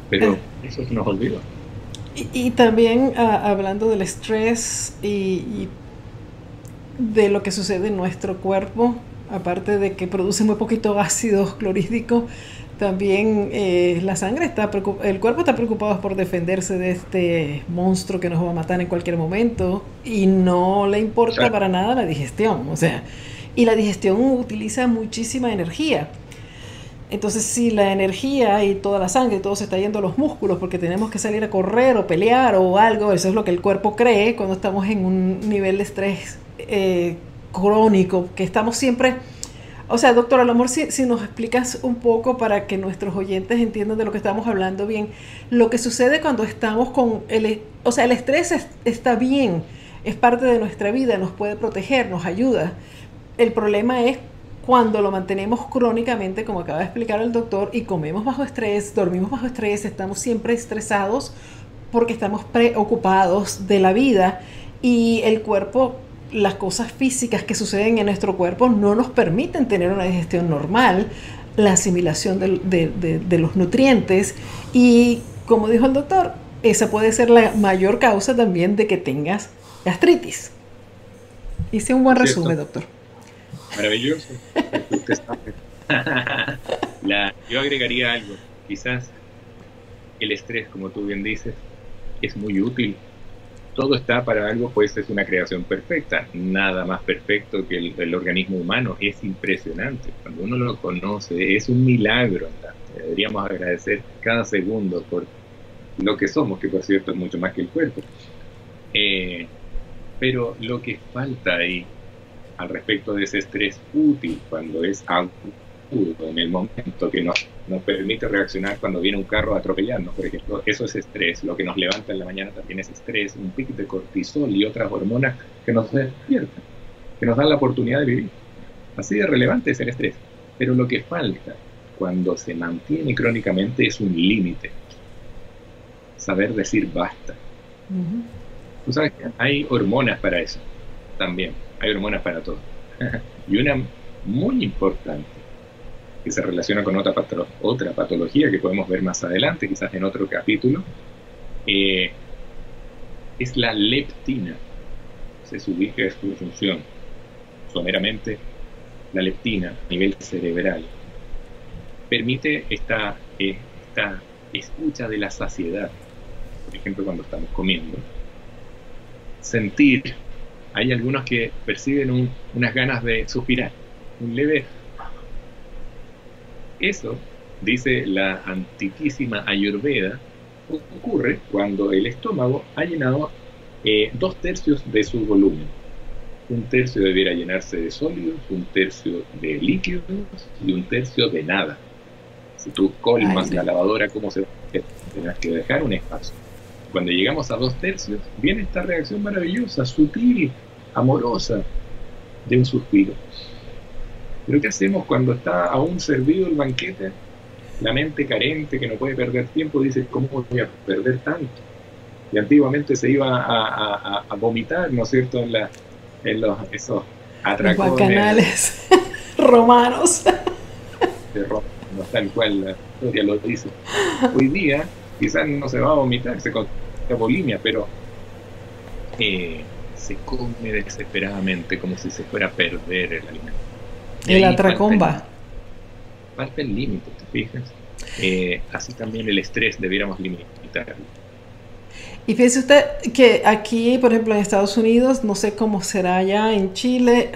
Speaker 2: Pero eh. eso se nos olvidó.
Speaker 1: Y, también ah, hablando del estrés y, y, de lo que sucede en nuestro cuerpo, aparte de que produce muy poquito ácido clorhídrico, también eh, la sangre está el cuerpo está preocupado por defenderse de este monstruo que nos va a matar en cualquier momento y no le importa para nada la digestión, o sea, y la digestión utiliza muchísima energía. Entonces, si la energía y toda la sangre, todo se está yendo a los músculos porque tenemos que salir a correr o pelear o algo, eso es lo que el cuerpo cree cuando estamos en un nivel de estrés eh, crónico, que estamos siempre o sea, doctor, a lo mejor si, nos explicas un poco para que nuestros oyentes entiendan de lo que estamos hablando bien, lo que sucede cuando estamos con el... O sea, el estrés está bien, es parte de nuestra vida, nos puede proteger, nos ayuda. El problema es cuando lo mantenemos crónicamente, como acaba de explicar el doctor, y comemos bajo estrés, dormimos bajo estrés, estamos siempre estresados porque estamos preocupados de la vida y el cuerpo las cosas físicas que suceden en nuestro cuerpo no nos permiten tener una digestión normal, la asimilación de, los nutrientes y, como dijo el doctor, esa puede ser la mayor causa también de que tengas gastritis. Hice un buen resumen, doctor.
Speaker 2: Maravilloso. yo agregaría algo. Quizás el estrés, como tú bien dices, es muy útil todo está para algo, pues es una creación perfecta. Nada más perfecto que el, organismo humano. Es impresionante. Cuando uno lo conoce, es un milagro. Deberíamos agradecer cada segundo por lo que somos, que por cierto es mucho más que el cuerpo. Eh, pero lo que falta ahí al respecto de ese estrés útil, cuando es algo en el momento que nos, nos permite reaccionar cuando viene un carro a atropellarnos, por ejemplo, eso es estrés. Lo que nos levanta en la mañana también es estrés, un pico de cortisol y otras hormonas que nos despiertan, que nos dan la oportunidad de vivir. Así de relevante es el estrés. Pero lo que falta cuando se mantiene crónicamente es un límite. Saber decir basta. Tú sabes que hay hormonas para eso también. Hay hormonas para todo. y una muy importante que se relaciona con otra, otra patología que podemos ver más adelante, quizás en otro capítulo, eh, es la leptina. Se ubica su función. Someramente, la leptina a nivel cerebral permite esta, eh, esta escucha de la saciedad. Por ejemplo, cuando estamos comiendo. Sentir. Hay algunos que perciben unas ganas de suspirar, un leve. Eso, dice la antiquísima Ayurveda, ocurre cuando el estómago ha llenado eh, dos tercios de su volumen. Un tercio debiera llenarse de sólidos, un tercio de líquidos y un tercio de nada. Si tú colmas la lavadora, ¿cómo se va a Tendrás que dejar un espacio. Cuando llegamos a dos tercios, viene esta reacción maravillosa, sutil, amorosa, de un suspiro. Pero ¿qué hacemos cuando está aún servido el banquete? La mente carente que no puede perder tiempo dice, ¿cómo voy a perder tanto? Y antiguamente se iba a, vomitar, ¿no es cierto?, en, la, en los, esos
Speaker 1: atracones. canales romanos.
Speaker 2: De Roma, no tal cual la historia lo dice. Hoy día quizás no se va a vomitar, se consigue bulimia, pero eh, se come desesperadamente como si se fuera a perder el alimento.
Speaker 1: El atracomba.
Speaker 2: Falta el límite, ¿te fijas? Eh, así también el estrés debiéramos limitarlo.
Speaker 1: Y fíjese usted que aquí, por ejemplo, en Estados Unidos, no sé cómo será allá en Chile,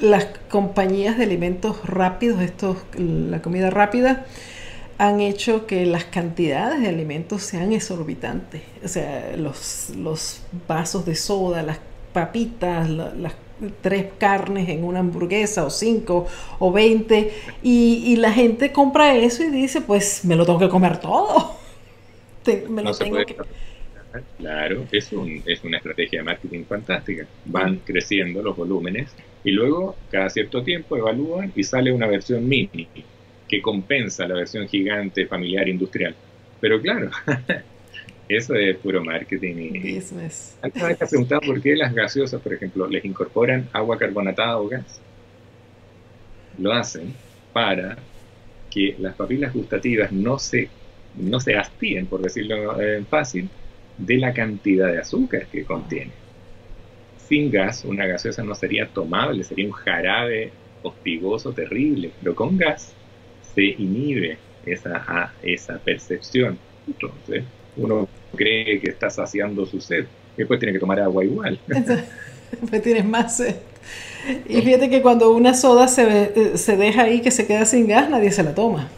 Speaker 1: las compañías de alimentos rápidos, estos, la comida rápida, han hecho que las cantidades de alimentos sean exorbitantes. O sea, los, los vasos de soda, las papitas, las tres carnes en una hamburguesa o cinco o veinte y, la gente compra eso y dice pues me lo tengo que comer todo me lo tengo que
Speaker 2: Claro, es, un, es una estrategia de marketing fantástica. Van creciendo los volúmenes y luego, cada cierto tiempo, evalúan y sale una versión mini que compensa la versión gigante, familiar, industrial. Pero claro, eso es puro marketing y business. Alguna vez preguntado por qué las gaseosas, por ejemplo, les incorporan agua carbonatada o gas. Lo hacen para que las papilas gustativas no se, no se hastíen, por decirlo eh, fácil, de la cantidad de azúcar que contiene. Sin gas, una gaseosa no sería tomable, sería un jarabe hostigoso terrible, pero con gas se inhibe esa, esa percepción. Entonces, uno cree que está saciando su sed, después tiene que tomar agua igual.
Speaker 1: después tienes más sed. Y fíjate que cuando una soda se, eh, se deja ahí que se queda sin gas, nadie se la toma.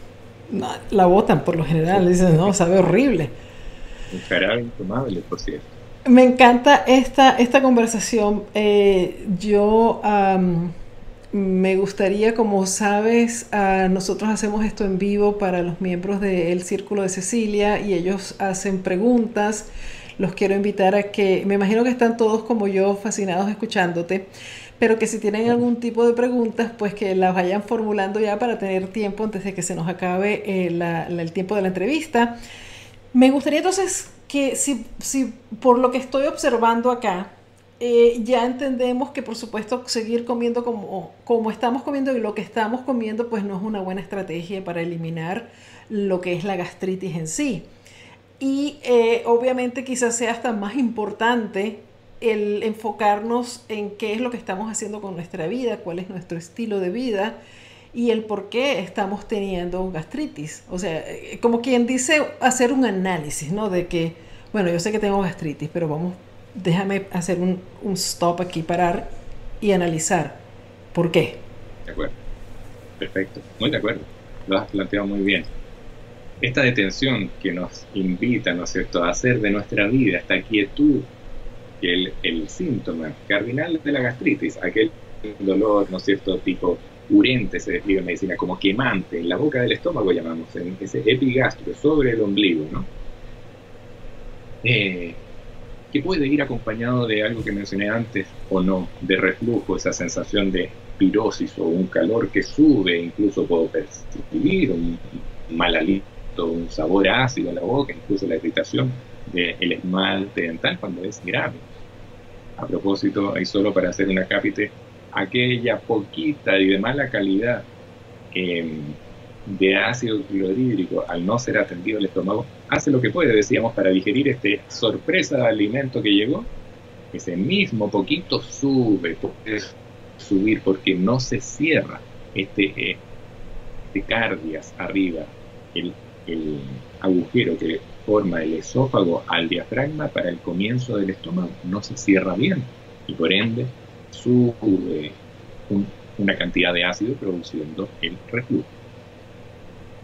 Speaker 1: la botan por lo general, dicen, no, sabe horrible. Me encanta esta, esta conversación. Eh, yo me gustaría, como sabes, nosotros hacemos esto en vivo para los miembros del Círculo de Cecilia y ellos hacen preguntas. Los quiero invitar a que, me imagino que están todos como yo fascinados escuchándote, pero que si tienen algún tipo de preguntas, pues que las vayan formulando ya para tener tiempo antes de que se nos acabe eh, el tiempo de la entrevista. Me gustaría entonces que si, si por lo que estoy observando acá, eh, ya entendemos que por supuesto seguir comiendo como, como estamos comiendo y lo que estamos comiendo pues no es una buena estrategia para eliminar lo que es la gastritis en sí. Y eh, obviamente quizás sea hasta más importante el enfocarnos en qué es lo que estamos haciendo con nuestra vida, cuál es nuestro estilo de vida y el por qué estamos teniendo gastritis. O sea, eh, como quien dice, hacer un análisis, ¿no? De que, bueno, yo sé que tengo gastritis, pero vamos, déjame hacer un, stop aquí, parar y analizar por qué.
Speaker 2: De acuerdo. Perfecto. Muy de acuerdo. Lo has planteado muy bien. Esta detención que nos invita, ¿no es cierto?, a hacer de nuestra vida esta quietud, que el, el síntoma cardinal de la gastritis, aquel dolor, ¿no es cierto?, tipo urente se describe en medicina, como quemante, en la boca del estómago llamamos, en ese epigastro, sobre el ombligo, ¿no? Eh, que puede ir acompañado de algo que mencioné antes o no, de reflujo, esa sensación de pirosis o un calor que sube, incluso puedo percibir un mal aliento, un sabor ácido en la boca, incluso la irritación del esmalte dental cuando es grave. A propósito, hay solo para hacer una cápite aquella poquita y de mala calidad em, de ácido clorhídrico, al no ser atendido el estómago, hace lo que puede, decíamos, para digerir este sorpresa de alimento que llegó. Ese mismo poquito sube, puede subir porque no se cierra este, eh, este cardias arriba, el, el agujero que forma el esófago al diafragma para el comienzo del estómago no se cierra bien y por ende sube una cantidad de ácido produciendo el reflujo.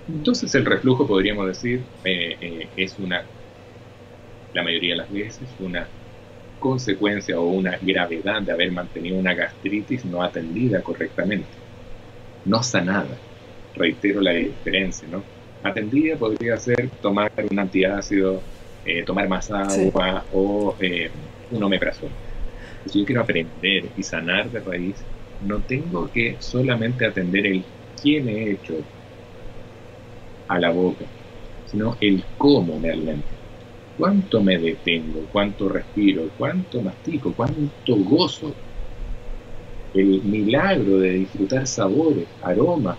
Speaker 2: Entonces el reflujo podríamos decir eh, eh, es una, la mayoría de las veces, una consecuencia o una gravedad de haber mantenido una gastritis no atendida correctamente, no sanada. Reitero la diferencia, ¿no? Atendida podría ser tomar un antiácido, eh, tomar más agua o un omeprazol. Si yo quiero aprender y sanar de raíz, no tengo que solamente atender el quién he hecho a la boca, sino el cómo me alimento. Cuánto me detengo, cuánto respiro, cuánto mastico, cuánto gozo. El milagro de disfrutar sabores, aromas.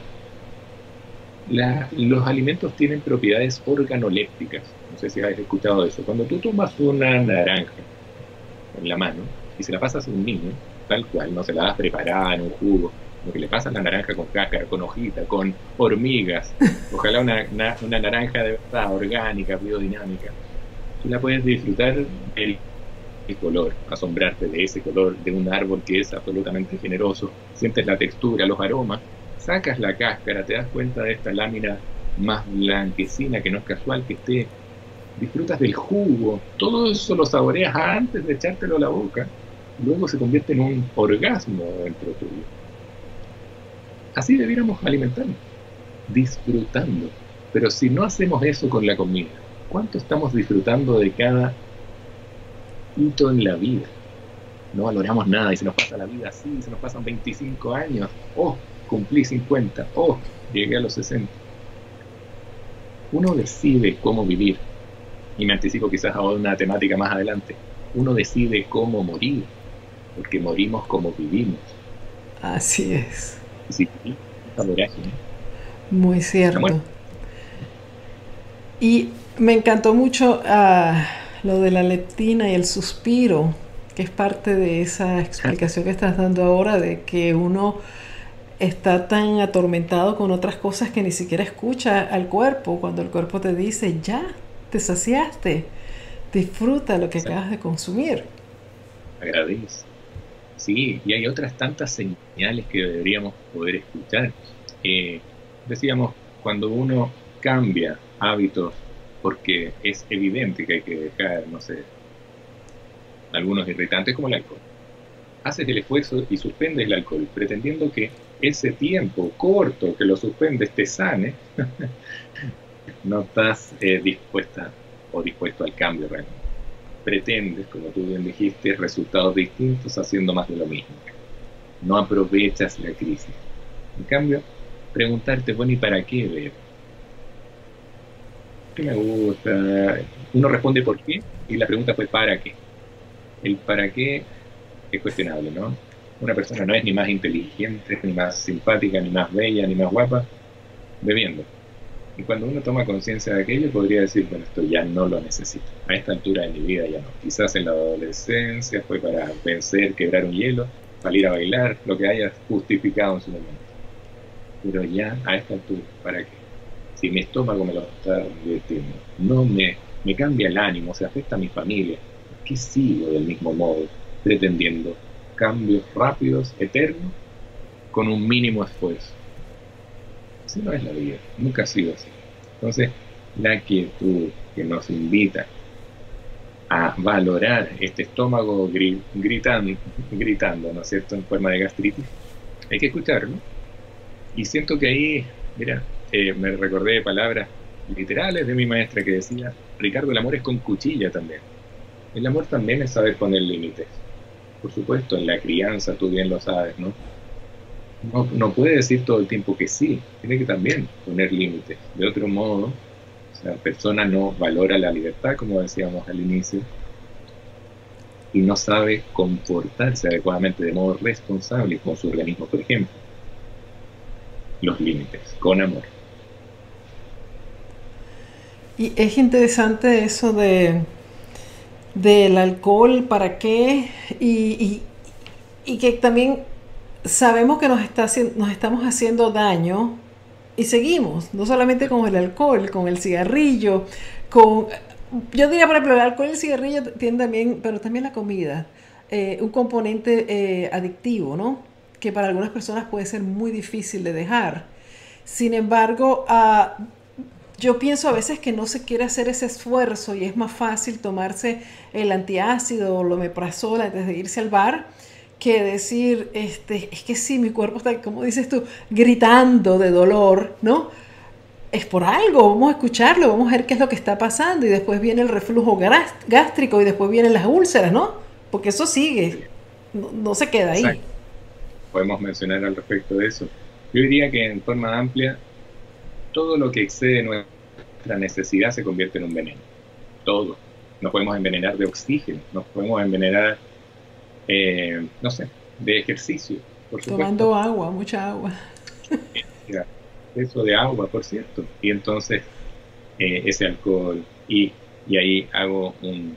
Speaker 2: los alimentos tienen propiedades organolépticas. No sé si habéis escuchado eso. Cuando tú tomas una naranja en la mano y se la pasas a un niño, tal cual, no se la das preparada en un jugo, lo que le pasa a la naranja con cáscara, con hojita, con hormigas, ojalá una, una, naranja de verdad orgánica, biodinámica, tú la puedes disfrutar del color, asombrarte de ese color de un árbol que es absolutamente generoso, sientes la textura, los aromas, sacas la cáscara, te das cuenta de esta lámina más blanquecina que no es casual que esté, disfrutas del jugo, todo eso lo saboreas antes de echártelo a la boca, luego se convierte en un orgasmo dentro tuyo. Así debiéramos alimentarnos, disfrutando. Pero si no hacemos eso con la comida, ¿cuánto estamos disfrutando de cada hito en la vida? No valoramos nada y se nos pasa la vida así, se nos pasan 25 años, oh, cumplí 50, oh, llegué a los 60. Uno decide cómo vivir, y me anticipo quizás a una temática más adelante, uno decide cómo morir, porque morimos como vivimos.
Speaker 1: Así es.
Speaker 2: Sí,
Speaker 1: Muy cierto. Y me encantó mucho ah, lo de la leptina y el suspiro, que es parte de esa explicación que estás dando ahora de que uno está tan atormentado con otras cosas que ni siquiera escucha al cuerpo cuando el cuerpo te dice, ya, te saciaste, disfruta lo que acabas de consumir.
Speaker 2: Agradece. Sí, y hay otras tantas señales que deberíamos poder escuchar. Eh, decíamos, cuando uno cambia hábitos, porque es evidente que hay que dejar, no sé, algunos irritantes como el alcohol. Haces el esfuerzo y suspendes el alcohol, pretendiendo que ese tiempo corto que lo suspendes te sane, no estás eh, dispuesta o dispuesto al cambio realmente pretendes, como tú bien dijiste, resultados distintos haciendo más de lo mismo. No aprovechas la crisis. En cambio, preguntarte, bueno, ¿y para qué ver? ¿Qué me gusta? Uno responde por qué y la pregunta fue ¿para qué? El para qué es cuestionable, ¿no? Una persona no es ni más inteligente, ni más simpática, ni más bella, ni más guapa, bebiendo y cuando uno toma conciencia de aquello, podría decir, bueno, esto ya no lo necesito. A esta altura de mi vida ya no. Quizás en la adolescencia fue para vencer, quebrar un hielo, salir a bailar, lo que haya justificado en su momento. Pero ya a esta altura, ¿para qué? Si mi estómago me lo está divirtiendo, no me, me cambia el ánimo, se afecta a mi familia, ¿por qué sigo del mismo modo, pretendiendo cambios rápidos, eternos, con un mínimo esfuerzo? Así no es la vida, nunca ha sido así. Entonces, la quietud que nos invita a valorar este estómago gritando, gritando, ¿no es cierto?, en forma de gastritis, hay que escucharlo. Y siento que ahí, mira, eh, me recordé palabras literales de mi maestra que decía, Ricardo, el amor es con cuchilla también. El amor también es saber poner límites. Por supuesto, en la crianza, tú bien lo sabes, ¿no? No, no puede decir todo el tiempo que sí, tiene que también poner límites. De otro modo, la persona no valora la libertad, como decíamos al inicio, y no sabe comportarse adecuadamente de modo responsable con su organismo, por ejemplo. los límites, con amor.
Speaker 1: Y es interesante eso de del alcohol, para qué, y, y, que también sabemos que nos, está, nos estamos haciendo daño y seguimos, no solamente con el alcohol, con el cigarrillo, con, yo diría, por ejemplo, el alcohol y el cigarrillo tienen también, pero también la comida, eh, un componente eh, adictivo, ¿no? Que para algunas personas puede ser muy difícil de dejar. Sin embargo, uh, yo pienso a veces que no se quiere hacer ese esfuerzo y es más fácil tomarse el antiácido o lo meprazol antes de irse al bar que decir, este, es que sí, mi cuerpo está, como dices tú, gritando de dolor, ¿no? Es por algo, vamos a escucharlo, vamos a ver qué es lo que está pasando y después viene el reflujo gástrico y después vienen las úlceras, ¿no? Porque eso sigue, no, se queda ahí.
Speaker 2: Podemos mencionar al respecto de eso. Yo diría que en forma amplia todo lo que excede nuestra necesidad se convierte en un veneno. Todo. Nos podemos envenenar de oxígeno, nos podemos envenenar, eh, no sé, de ejercicio.
Speaker 1: Por Tomando agua, mucha agua.
Speaker 2: Eso de agua, por cierto. Y entonces eh, ese alcohol. Y, y ahí hago un,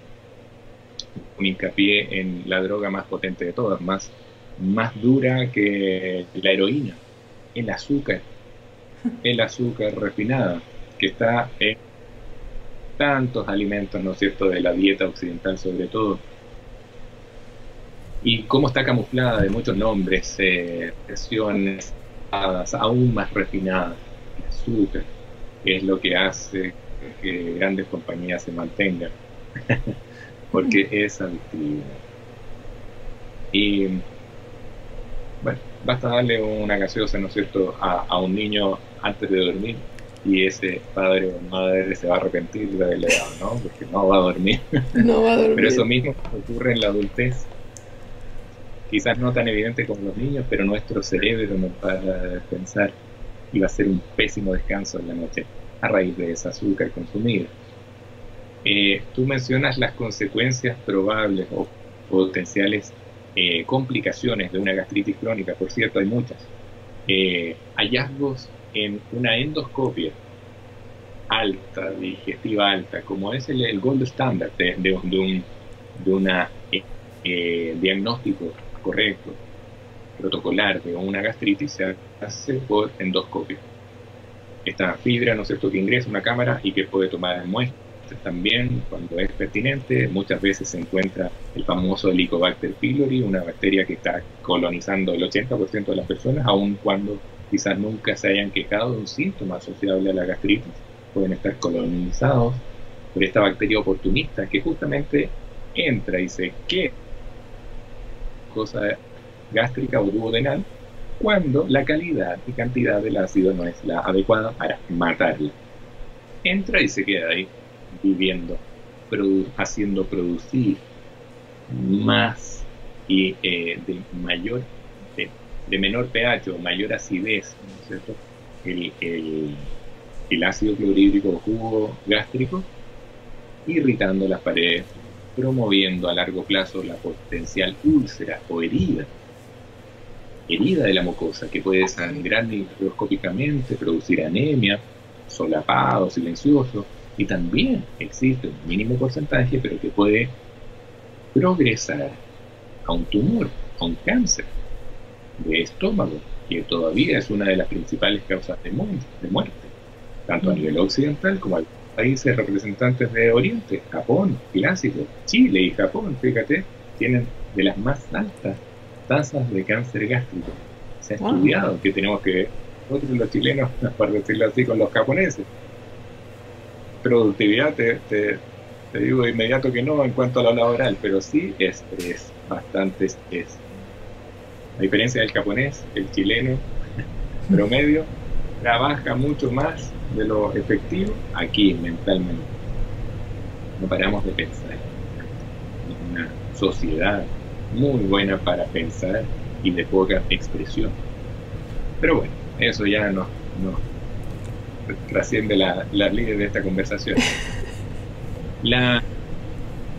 Speaker 2: un hincapié en la droga más potente de todas, más, más dura que la heroína, el azúcar el azúcar refinada, que está en tantos alimentos, ¿no es cierto?, de la dieta occidental sobre todo. Y cómo está camuflada de muchos nombres, eh, versiones aún más refinadas. El azúcar, que es lo que hace que grandes compañías se mantengan, porque es adictivo. Y bueno, basta darle una gaseosa, ¿no es cierto?, a, a un niño antes de dormir y ese padre o madre se va a arrepentir de haberle dado, ¿no? Porque no va a dormir.
Speaker 1: No va a dormir.
Speaker 2: Pero eso mismo ocurre en la adultez. Quizás no tan evidente como los niños, pero nuestro cerebro no para pensar y va a ser un pésimo descanso en la noche a raíz de ese azúcar consumido. Eh, tú mencionas las consecuencias probables o potenciales eh, complicaciones de una gastritis crónica, por cierto, hay muchas. Eh, hallazgos en una endoscopia alta, digestiva alta, como es el, gold standard de, de, un de una, eh, eh, diagnóstico correcto, protocolar de una gastritis, se hace por endoscopia. Esta fibra, ¿no es cierto?, que ingresa una cámara y que puede tomar muestras también cuando es pertinente. Muchas veces se encuentra el famoso Helicobacter pylori, una bacteria que está colonizando el 80% de las personas, aun cuando quizás nunca se hayan quejado de un síntoma asociable a la gastritis, pueden estar colonizados por esta bacteria oportunista que justamente entra y se queda cosa gástrica o duodenal cuando la calidad y cantidad del ácido no es la adecuada para matarla. Entra y se queda ahí viviendo, haciendo producir más y eh, de mayor de menor pH o mayor acidez, El, el, ácido clorhídrico o jugo gástrico, irritando las paredes, promoviendo a largo plazo la potencial úlcera o herida, herida de la mucosa que puede sangrar microscópicamente, producir anemia, solapado, silencioso, y también existe un mínimo porcentaje, pero que puede progresar a un tumor, a un cáncer de estómago, que todavía es una de las principales causas de muerte, tanto a mm. nivel occidental como a países representantes de Oriente, Japón, clásico, Chile y Japón, fíjate, tienen de las más altas tasas de cáncer gástrico. Se ha estudiado que tenemos que nosotros los chilenos, para decirlo así, con los japoneses. Productividad, te, te, digo de inmediato que no en cuanto a lo laboral, pero sí es, es bastante es a diferencia del japonés, el chileno promedio trabaja mucho más de lo efectivo aquí mentalmente. No paramos de pensar. Es una sociedad muy buena para pensar y de poca expresión. Pero bueno, eso ya no, no trasciende la, líneas de esta conversación. La,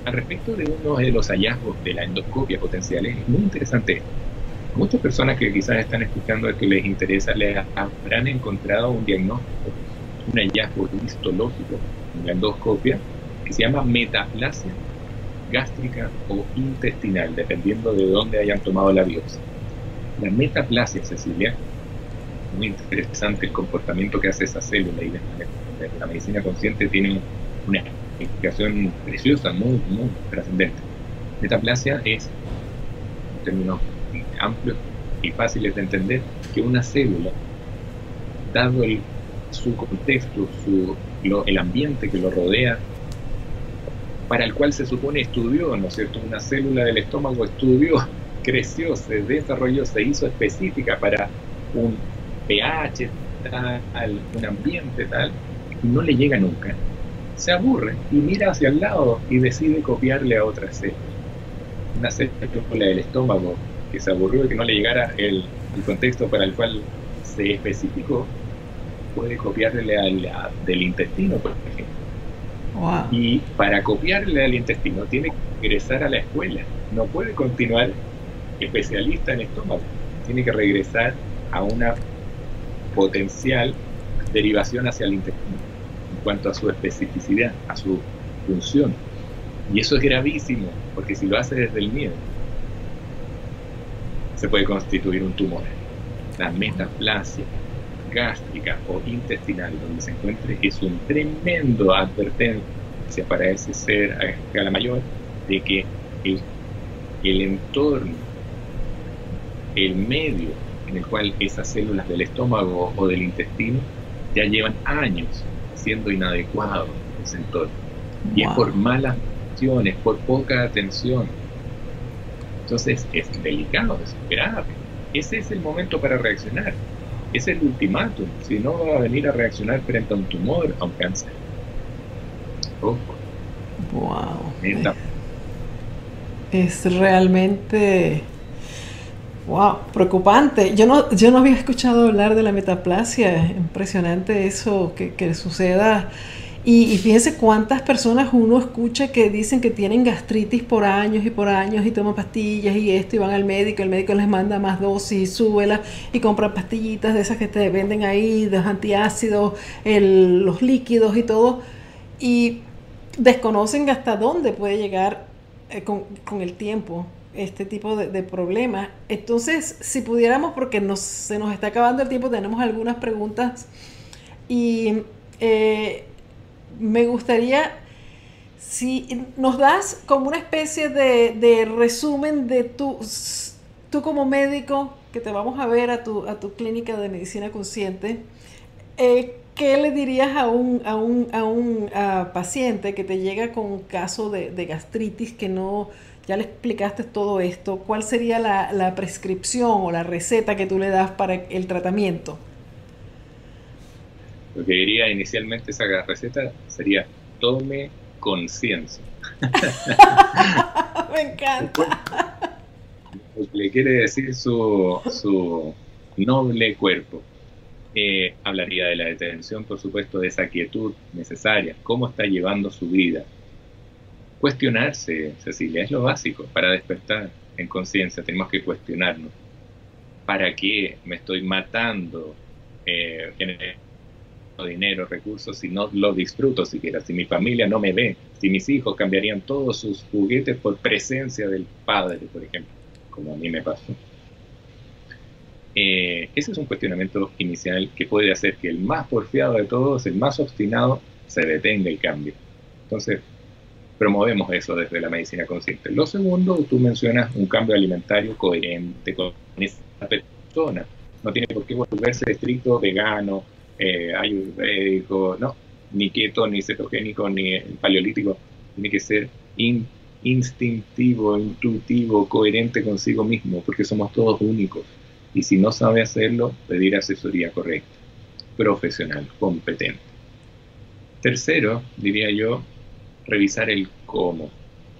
Speaker 2: al respecto de uno de los hallazgos de la endoscopia potencial, es muy interesante Muchas personas que quizás están escuchando que les interesa, les habrán encontrado un diagnóstico, un hallazgo histológico en la endoscopia que se llama metaplasia gástrica o intestinal, dependiendo de dónde hayan tomado la biopsia. La metaplasia, Cecilia, muy interesante el comportamiento que hace esa célula y la, medicina consciente tiene una explicación preciosa, muy, muy trascendente. Metaplasia es, en términos amplios y fáciles de entender, que una célula, dado el, su contexto, el ambiente que lo rodea, para el cual se supone estudió, ¿no es cierto? Una célula del estómago estudió, creció, se desarrolló, se hizo específica para un pH tal, un ambiente tal, y no le llega nunca. Se aburre y mira hacia el lado y decide copiarle a otra célula. Una célula del estómago que se aburrió y que no le llegara el, el contexto para el cual se especificó, puede copiarle a la del intestino, por ejemplo y para copiarle al intestino tiene que regresar a la escuela. No puede continuar especialista en estómago. Tiene que regresar a una potencial derivación hacia el intestino en cuanto a su especificidad, a su función. Y eso es gravísimo, porque si lo hace desde el miedo, se puede constituir un tumor. La metaplasia gástrica o intestinal donde se encuentre es un tremendo advertencia para ese ser a escala mayor de que el, el entorno, el medio en el cual esas células del estómago o del intestino ya llevan años siendo inadecuados ese entorno. Y es por malas acciones, por poca atención. Entonces es delicado, es grave. Ese es el momento para reaccionar es el ultimátum. Si no, va a venir a reaccionar frente a un tumor, a un cáncer.
Speaker 1: Wow. Es realmente wow, preocupante. Yo no, yo no había escuchado hablar de la metaplasia. impresionante eso que, que suceda y, fíjense cuántas personas uno escucha que dicen que tienen gastritis por años y por años y toman pastillas y esto y van al médico, el médico les manda más dosis y súbela y compran pastillitas de esas que te venden ahí, de antiácidos, los líquidos y todo. Y desconocen hasta dónde puede llegar eh, con, el tiempo este tipo de, problemas. Entonces, si pudiéramos, porque nos, se nos está acabando el tiempo, tenemos algunas preguntas y eh, me gustaría si nos das como una especie de, resumen de tu, tú como médico, que te vamos a ver a tu, a tu clínica de medicina consciente, eh, ¿qué le dirías a un, a un, a un paciente que te llega con un caso de, gastritis que no, ya le explicaste todo esto, ¿cuál sería la, la prescripción o la receta que tú le das para el tratamiento?
Speaker 2: Lo que diría inicialmente esa receta sería tome conciencia.
Speaker 1: Me encanta.
Speaker 2: Lo que le quiere decir su, su noble cuerpo. Eh, hablaría de la detención, por supuesto, de esa quietud necesaria, cómo está llevando su vida. Cuestionarse, Cecilia, es lo básico para despertar en conciencia. Tenemos que cuestionarnos. ¿Para qué me estoy matando? Eh, dinero, recursos, si no lo disfruto siquiera, si mi familia no me ve, si mis hijos cambiarían todos sus juguetes por presencia del padre, por ejemplo, como a mí me pasó. Eh, ese es un cuestionamiento inicial que puede hacer que el más porfiado de todos, el más obstinado, se detenga el cambio. Entonces, promovemos eso desde la medicina consciente. Lo segundo, tú mencionas un cambio alimentario coherente con esa persona. No tiene por qué volverse estricto vegano, eh, ayurvédico, no, ni keto, ni cetogénico, ni paleolítico, tiene que ser instintivo, intuitivo, coherente consigo mismo, porque somos todos únicos. Y si no sabe hacerlo, pedir asesoría correcta, profesional, competente. Tercero, diría yo, revisar el cómo,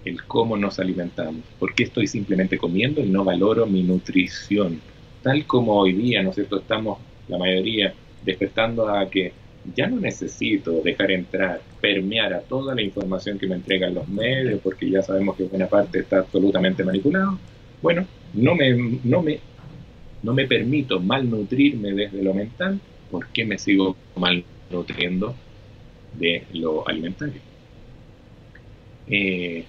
Speaker 2: el cómo nos alimentamos. ¿Por qué estoy simplemente comiendo y no valoro mi nutrición? Tal como hoy día, ¿no es cierto? Estamos, la mayoría, despertando a que ya no necesito dejar entrar, permear a toda la información que me entregan los medios, porque ya sabemos que buena parte está absolutamente manipulado. Bueno, no me, no me no me permito malnutrirme desde lo mental, ¿por qué me sigo malnutriendo de lo alimentario? Eh,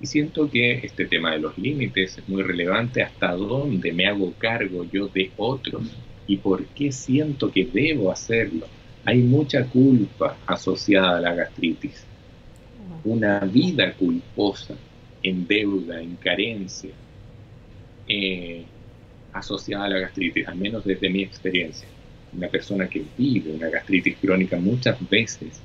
Speaker 2: y siento que este tema de los límites es muy relevante hasta dónde me hago cargo yo de otros y por qué siento que debo hacerlo. Hay mucha culpa asociada a la gastritis, una vida culposa, en deuda, en carencia, eh, asociada a la gastritis, al menos desde mi experiencia. Una persona que vive una gastritis crónica muchas veces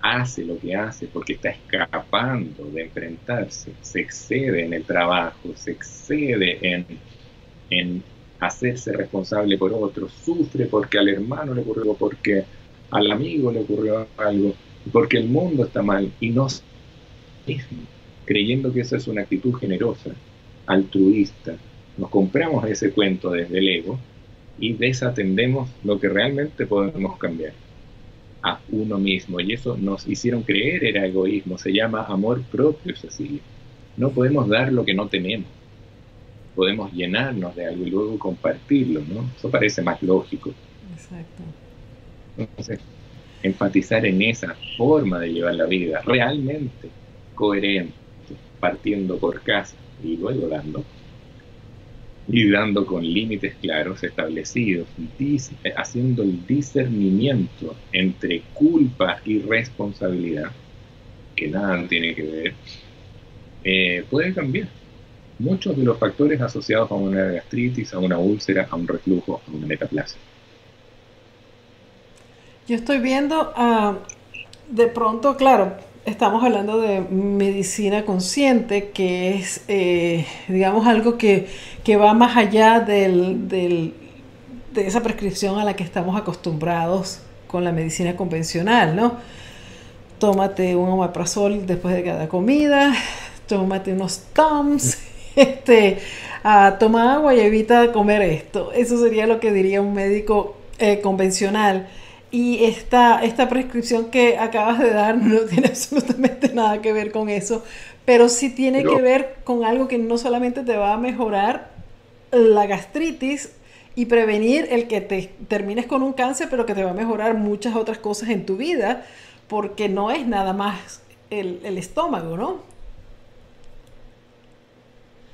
Speaker 2: hace lo que hace porque está escapando de enfrentarse, se excede en el trabajo, se excede en, en hacerse responsable por otros, sufre porque al hermano le ocurrió, porque al amigo le ocurrió algo, porque el mundo está mal y no mismo, creyendo que esa es una actitud generosa, altruista. Nos compramos ese cuento desde el ego y desatendemos lo que realmente podemos cambiar a uno mismo. Y eso nos hicieron creer era egoísmo. Se llama amor propio, Cecilia. No podemos dar lo que no tenemos. Podemos llenarnos de algo y luego compartirlo, ¿no? Eso parece más lógico. Exacto. Entonces, enfatizar en esa forma de llevar la vida realmente coherente, partiendo por casa y luego dando, y dando con límites claros establecidos, haciendo el discernimiento entre culpa y responsabilidad, que nada tiene que ver, eh, puede cambiar. Muchos de los factores asociados a una gastritis, a una úlcera, a un reflujo, a una metaplasia.
Speaker 1: Yo estoy viendo, uh, de pronto, claro, estamos hablando de medicina consciente, que es, eh, digamos, algo que, va más allá del, de esa prescripción a la que estamos acostumbrados con la medicina convencional, ¿no? Tómate un omeprazol después de cada comida, tómate unos Tums, este, ah, toma agua y evita comer esto. Eso sería lo que diría un médico eh, convencional. Y esta, esta prescripción que acabas de dar no tiene absolutamente nada que ver con eso, pero sí tiene que ver con algo que no solamente te va a mejorar la gastritis y prevenir el que te termines con un cáncer, pero que te va a mejorar muchas otras cosas en tu vida, porque no es nada más el, el estómago, ¿no?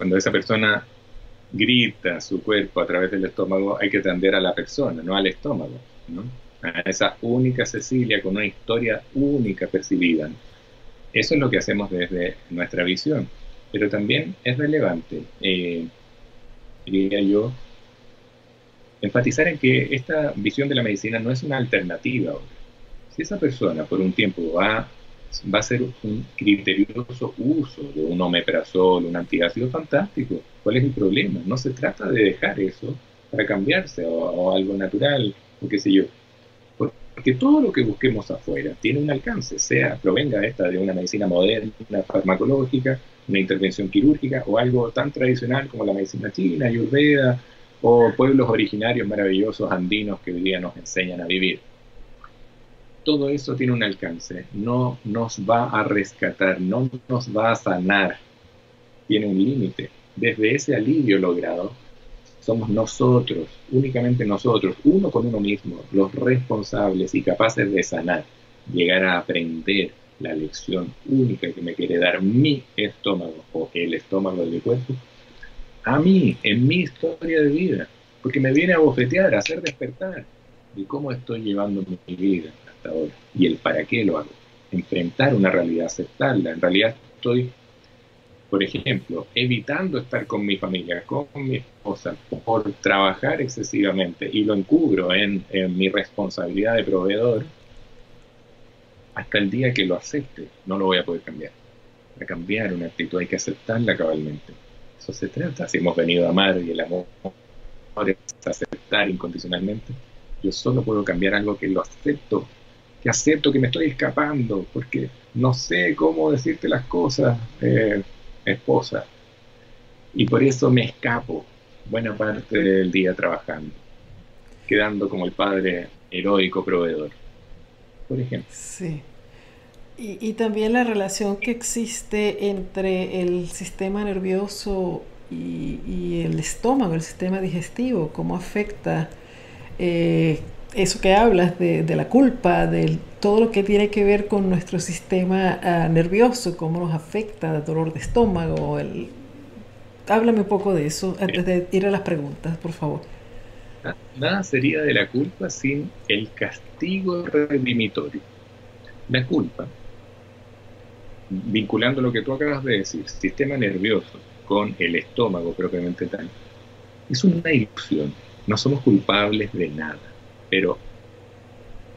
Speaker 2: Cuando esa persona grita su cuerpo a través del estómago, hay que atender a la persona, no al estómago, ¿no? a esa única Cecilia con una historia única percibida. Eso es lo que hacemos desde nuestra visión, pero también es relevante, eh, diría yo, enfatizar en que esta visión de la medicina no es una alternativa. Si esa persona por un tiempo va, va a hacer un criterioso uso de un omeprazol, un antiácido fantástico, ¿cuál es el problema? No se trata de dejar eso para cambiarse o, algo natural, o qué sé yo que todo lo que busquemos afuera tiene un alcance, sea provenga esta de una medicina moderna, farmacológica, una intervención quirúrgica o algo tan tradicional como la medicina china, ayurveda o pueblos originarios maravillosos andinos que hoy día nos enseñan a vivir. Todo eso tiene un alcance, no nos va a rescatar, no nos va a sanar, tiene un límite. Desde ese alivio logrado, somos nosotros, únicamente nosotros, uno con uno mismo, los responsables y capaces de sanar, llegar a aprender la lección única que me quiere dar mi estómago o el estómago de mi cuerpo, a mí, en mi historia de vida, porque me viene a bofetear, a hacer despertar de cómo estoy llevando mi vida y el para qué lo hago. Enfrentar una realidad, aceptarla. En realidad estoy por ejemplo, evitando estar con mi familia, con mi esposa, por trabajar excesivamente y lo encubro en, mi responsabilidad de proveedor, hasta el día que lo acepte, no lo voy a poder cambiar. Para cambiar una actitud hay que aceptarla cabalmente. Eso se trata. Si hemos venido a amar y el amor es aceptar incondicionalmente, yo solo puedo cambiar algo que lo acepto, que acepto que me estoy escapando, porque no sé cómo decirte las cosas. Eh, esposa. Y por eso me escapo buena parte del día trabajando, quedando como el padre heroico proveedor, por ejemplo.
Speaker 1: Sí. Y, también la relación que existe entre el sistema nervioso y, el estómago, el sistema digestivo, cómo afecta eh, eso que hablas de, la culpa, de todo lo que tiene que ver con nuestro sistema ah, nervioso, cómo nos afecta el dolor de estómago. El... Háblame un poco de eso antes de ir a las preguntas, por favor.
Speaker 2: Nada sería de la culpa sin el castigo redimitorio. La culpa, vinculando lo que tú acabas de decir, sistema nervioso con el estómago propiamente tal, es una ilusión. No somos culpables de nada, pero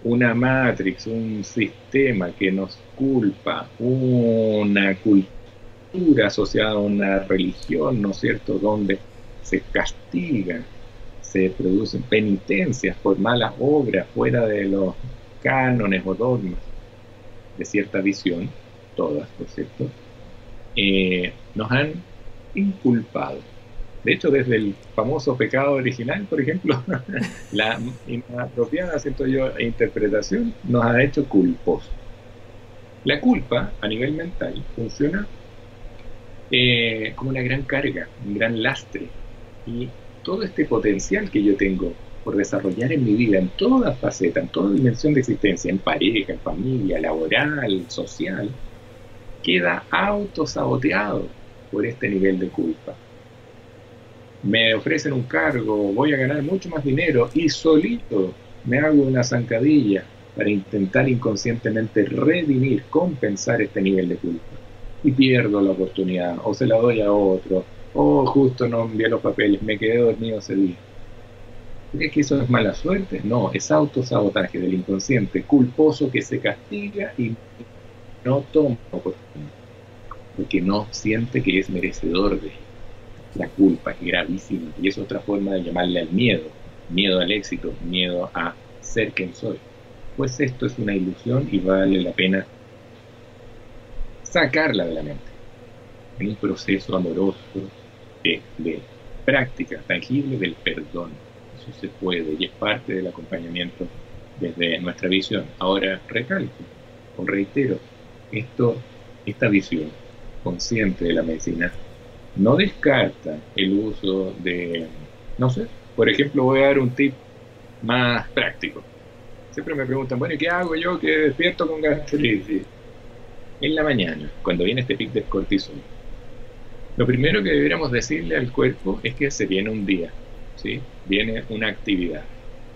Speaker 2: una matrix, un sistema que nos culpa, una cultura asociada a una religión, ¿no es cierto?, donde se castiga se producen penitencias por malas obras fuera de los cánones o dogmas de cierta visión, todas, por cierto, eh, nos han inculpado. De hecho, desde el famoso pecado original, por ejemplo, la inapropiada, siento yo, interpretación nos ha hecho culposos. La culpa, a nivel mental, funciona eh, como una gran carga, un gran lastre. Y todo este potencial que yo tengo por desarrollar en mi vida, en toda faceta, en toda dimensión de existencia, en pareja, en familia, laboral, social, queda autosaboteado por este nivel de culpa. Me ofrecen un cargo, voy a ganar mucho más dinero y solito me hago una zancadilla para intentar inconscientemente redimir, compensar este nivel de culpa. Y pierdo la oportunidad o se la doy a otro oh, justo no envié los papeles, me quedé dormido ese día. ¿Crees que eso es mala suerte? No, es autosabotaje del inconsciente, culposo que se castiga y no toma porque no siente que es merecedor de la culpa, es gravísima, y es otra forma de llamarle al miedo, miedo al éxito, miedo a ser quien soy. Pues esto es una ilusión y vale la pena sacarla de la mente en un proceso amoroso, de, práctica tangible del perdón. Eso se puede y es parte del acompañamiento desde nuestra visión. Ahora recalco o reitero, esto, esta visión consciente de la medicina no descarta el uso de, no sé, por ejemplo voy a dar un tip más práctico. Siempre me preguntan, bueno, ¿y qué hago yo que despierto con gastritis? En la mañana, cuando viene este pic de cortisol, lo primero que deberíamos decirle al cuerpo es que se viene un día, ¿sí? viene una actividad.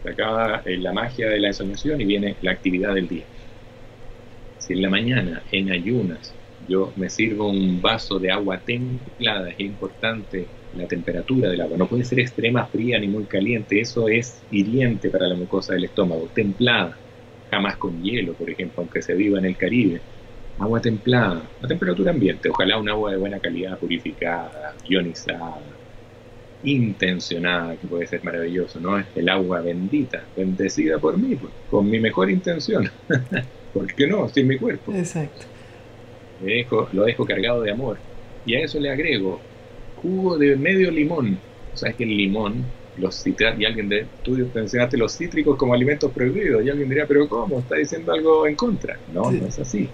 Speaker 2: Se acaba eh, la magia de la ensoñación y viene la actividad del día. Si en la mañana, en ayunas, yo me sirvo un vaso de agua templada, es importante la temperatura del agua. No puede ser extrema fría ni muy caliente, eso es hiriente para la mucosa del estómago. Templada, jamás con hielo, por ejemplo, aunque se viva en el Caribe agua templada, a temperatura ambiente, ojalá un agua de buena calidad, purificada, ionizada, intencionada, que puede ser maravilloso, ¿no? Es el agua bendita, bendecida por mí, pues, con mi mejor intención. ¿Por qué no? Sin mi cuerpo.
Speaker 1: Exacto.
Speaker 2: Lo dejo cargado de amor. Y a eso le agrego jugo de medio limón. O sea, es que el limón, los citratos, y alguien de estudios te los cítricos como alimentos prohibidos, y alguien diría, pero ¿cómo? ¿Está diciendo algo en contra? No, no es así.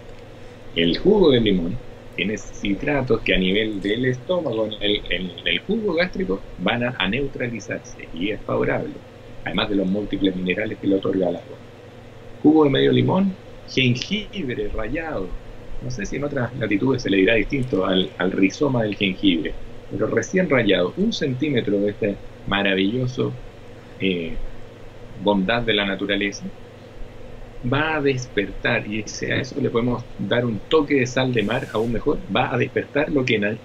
Speaker 2: El jugo de limón tiene citratos que a nivel del estómago, en el, jugo gástrico, van a, neutralizarse y es favorable, además de los múltiples minerales que le otorga el agua. Jugo de medio limón, jengibre rallado. No sé si en otras latitudes se le dirá distinto al, rizoma del jengibre, pero recién rallado, un centímetro de este maravilloso eh, bondad de la naturaleza, va a despertar, y a eso le podemos dar un toque de sal de mar aún mejor, va a despertar lo que en,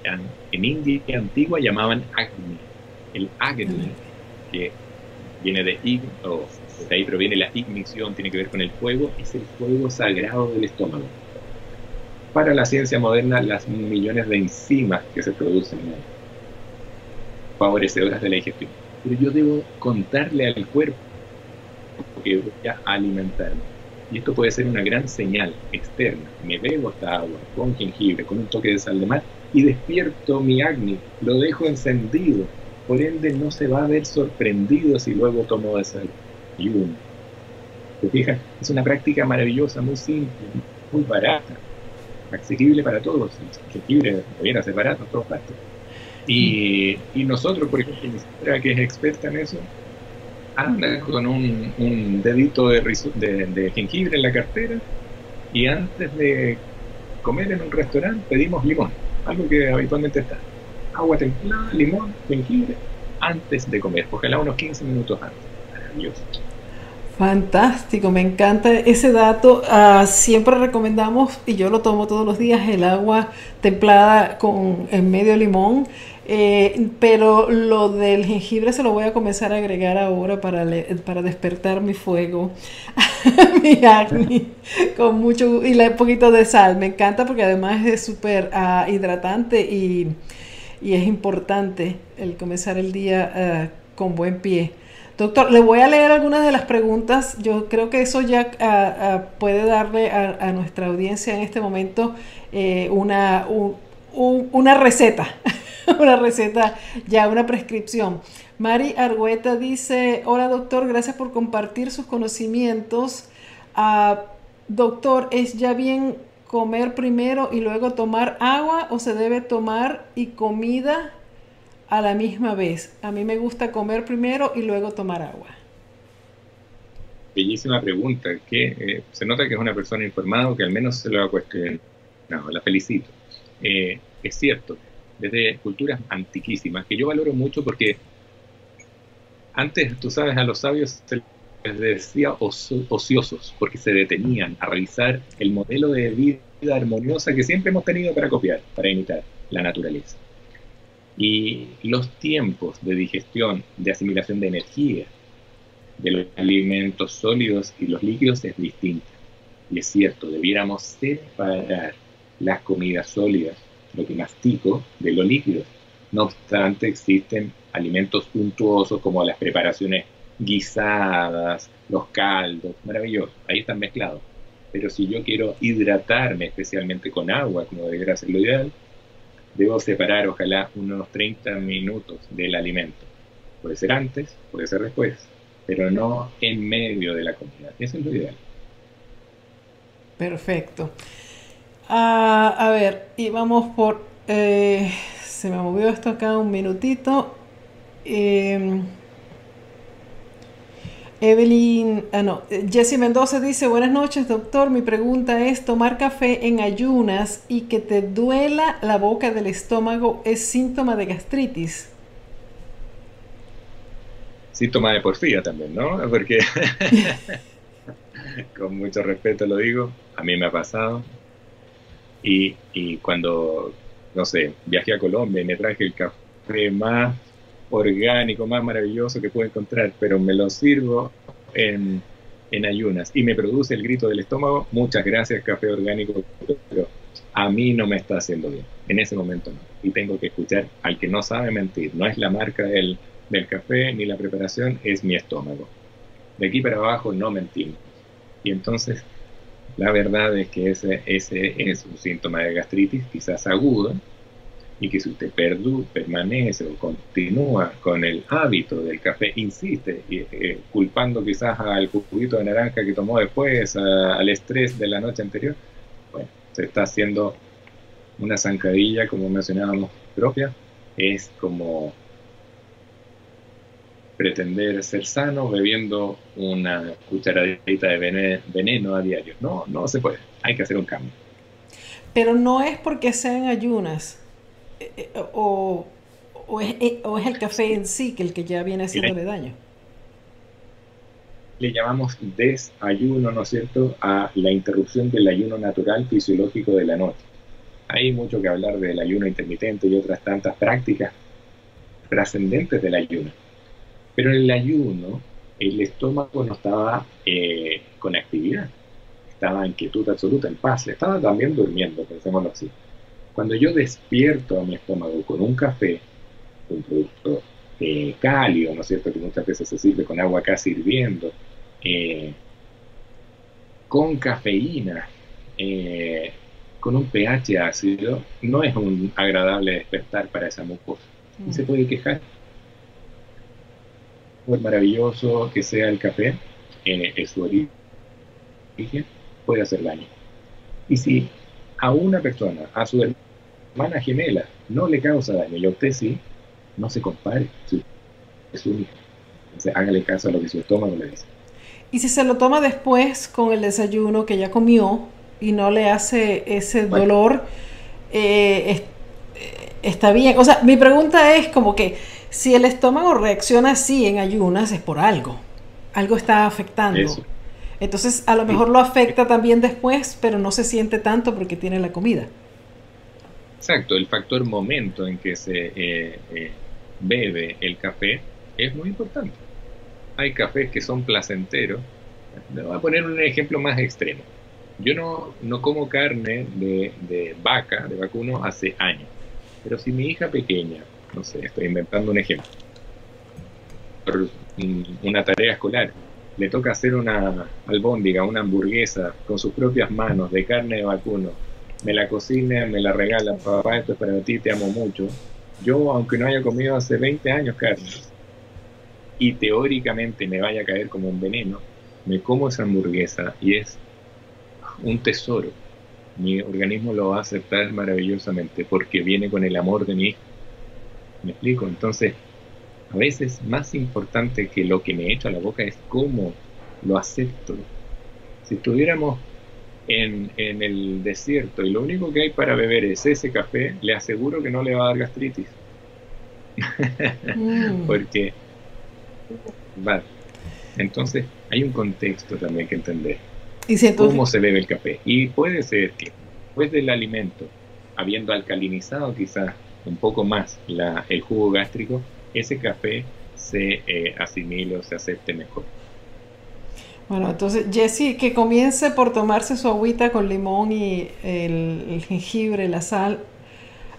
Speaker 2: en India antigua llamaban Agni. El Agni, que viene de Ig, o de ahí proviene la ignición, tiene que ver con el fuego, es el fuego sagrado del estómago. Para la ciencia moderna, las millones de enzimas que se producen favorecedoras de la digestión. Pero yo debo contarle al cuerpo que voy a alimentarme y esto puede ser una gran señal externa. Me bebo esta agua con jengibre, con un toque de sal de mar y despierto mi acné, lo dejo encendido. Por ende, no se va a ver sorprendido si luego tomo desayuno. ¿Te fijas? Es una práctica maravillosa, muy simple, muy barata, accesible para todos. Jengibre debiera ser barato en todas partes. Y, y nosotros, por ejemplo, mi que es experta en eso, anda con un, un dedito de, de, de jengibre en la cartera y antes de comer en un restaurante pedimos limón, algo que habitualmente está. Agua templada, limón, jengibre, antes de comer, ojalá unos 15 minutos antes. Maravilloso.
Speaker 1: Fantástico, me encanta ese dato. Uh, siempre recomendamos, y yo lo tomo todos los días, el agua templada con en medio limón. Eh, pero lo del jengibre se lo voy a comenzar a agregar ahora para, para despertar mi fuego, mi acné, con mucho y un poquito de sal. Me encanta porque además es súper uh, hidratante y, y, es importante el comenzar el día uh, con buen pie. Doctor, le voy a leer algunas de las preguntas. Yo creo que eso ya puede darle a, nuestra audiencia en este momento eh, una, una receta. una receta, ya una prescripción. Mari Argueta dice, hola doctor, gracias por compartir sus conocimientos. Ah, doctor, ¿es ya bien comer primero y luego tomar agua o se debe tomar y comida a la misma vez? A mí me gusta comer primero y luego tomar agua.
Speaker 2: Bellísima pregunta, que eh, se nota que es una persona informada que al menos se lo ha cuestionado. la felicito. Eh, es cierto, desde culturas antiquísimas, que yo valoro mucho porque antes, tú sabes, a los sabios se les decía ociosos, porque se detenían a realizar el modelo de vida armoniosa que siempre hemos tenido para copiar, para imitar la naturaleza. Y los tiempos de digestión, de asimilación de energía, de los alimentos sólidos y los líquidos es distinta. Y es cierto, debiéramos separar las comidas sólidas lo que mastico de lo líquido. No obstante, existen alimentos puntuosos como las preparaciones guisadas, los caldos, maravillosos, ahí están mezclados. Pero si yo quiero hidratarme especialmente con agua, como debería ser lo ideal, debo separar ojalá unos 30 minutos del alimento. Puede ser antes, puede ser después, pero no en medio de la comida. Eso es lo ideal.
Speaker 1: Perfecto. Ah, a ver, y vamos por... Eh, se me movió esto acá un minutito. Em, Evelyn, ah no, Jesse Mendoza dice, buenas noches doctor, mi pregunta es, ¿tomar café en ayunas y que te duela la boca del estómago es síntoma de gastritis?
Speaker 2: Síntoma de porfía también, ¿no? Porque, con mucho respeto lo digo, a mí me ha pasado, y, y cuando, no sé, viajé a Colombia y me traje el café más orgánico, más maravilloso que puedo encontrar, pero me lo sirvo en, en ayunas y me produce el grito del estómago, muchas gracias café orgánico, pero a mí no me está haciendo bien, en ese momento no. Y tengo que escuchar al que no sabe mentir, no es la marca del, del café ni la preparación, es mi estómago. De aquí para abajo no mentimos. Y entonces la verdad es que ese, ese es un síntoma de gastritis, quizás agudo, y que si usted perdu, permanece o continúa con el hábito del café, insiste, eh, culpando quizás al juguito de naranja que tomó después, al estrés de la noche anterior, bueno, se está haciendo una zancadilla, como mencionábamos, propia, es como pretender ser sano bebiendo una cucharadita de veneno a diario. No, no se puede. Hay que hacer un cambio.
Speaker 1: Pero no es porque sean ayunas o, o, es, eh, o, es, el café en sí que el que ya viene haciéndole daño.
Speaker 2: Le llamamos desayuno, ¿no es cierto?, a la interrupción del ayuno natural fisiológico de la noche. Hay mucho que hablar del ayuno intermitente y otras tantas prácticas trascendentes del ayuno pero en el ayuno, el estómago no estaba eh, con actividad, estaba en quietud absoluta, en paz, estaba también durmiendo, pensémoslo así. Cuando yo despierto a mi estómago con un café, un producto eh, cálido, ¿no es cierto?, que muchas veces se sirve con agua casi hirviendo, eh, con cafeína, con un pH ácido, no es un agradable despertar para esa mucosa. Y se puede quejar maravilloso que sea el café, eh, es su origen, puede hacer daño. Y si a una persona, a su hermana gemela no le causa daño y a usted sí, no se compare, es único. Entonces hágale caso a lo que su estómago le dice.
Speaker 1: Y si se lo toma después con el desayuno que ya comió y no le hace ese dolor, eh, eh, está bien. O sea, mi pregunta es como que si el estómago reacciona así en ayunas es por algo. Algo está afectando. Entonces, a lo mejor lo afecta también después, pero no se siente tanto porque tiene la comida.
Speaker 2: Exacto, el factor momento en que se eh, bebe el café es muy importante. Hay cafés que son placenteros. Le voy a poner un ejemplo más extremo. Yo no, no como carne de, de vaca, de vacuno, hace años. Pero si mi hija pequeña, no sé, estoy inventando un ejemplo, por una tarea escolar, le toca hacer una albóndiga, una hamburguesa con sus propias manos de carne de vacuno, me la cocina, me la regala, papá, esto es para ti, te amo mucho. Yo, aunque no haya comido hace 20 años carne, y teóricamente me vaya a caer como un veneno, me como esa hamburguesa y es un tesoro. Mi organismo lo va a aceptar maravillosamente porque viene con el amor de mi hijo. ¿Me explico? Entonces, a veces más importante que lo que me echo a la boca es cómo lo acepto. Si estuviéramos en, en, el desierto y lo único que hay para beber es ese café, le aseguro que no le va a dar gastritis. Mm. Porque Vale. Entonces, hay un contexto también que entender. ¿Y ¿Cómo se bebe el café? Y puede ser que después del alimento, habiendo alcalinizado quizás un poco más la, el jugo gástrico, ese café se eh, asimile o se acepte mejor.
Speaker 1: Bueno, entonces Jesse, que comience por tomarse su agüita con limón y el, jengibre, la sal,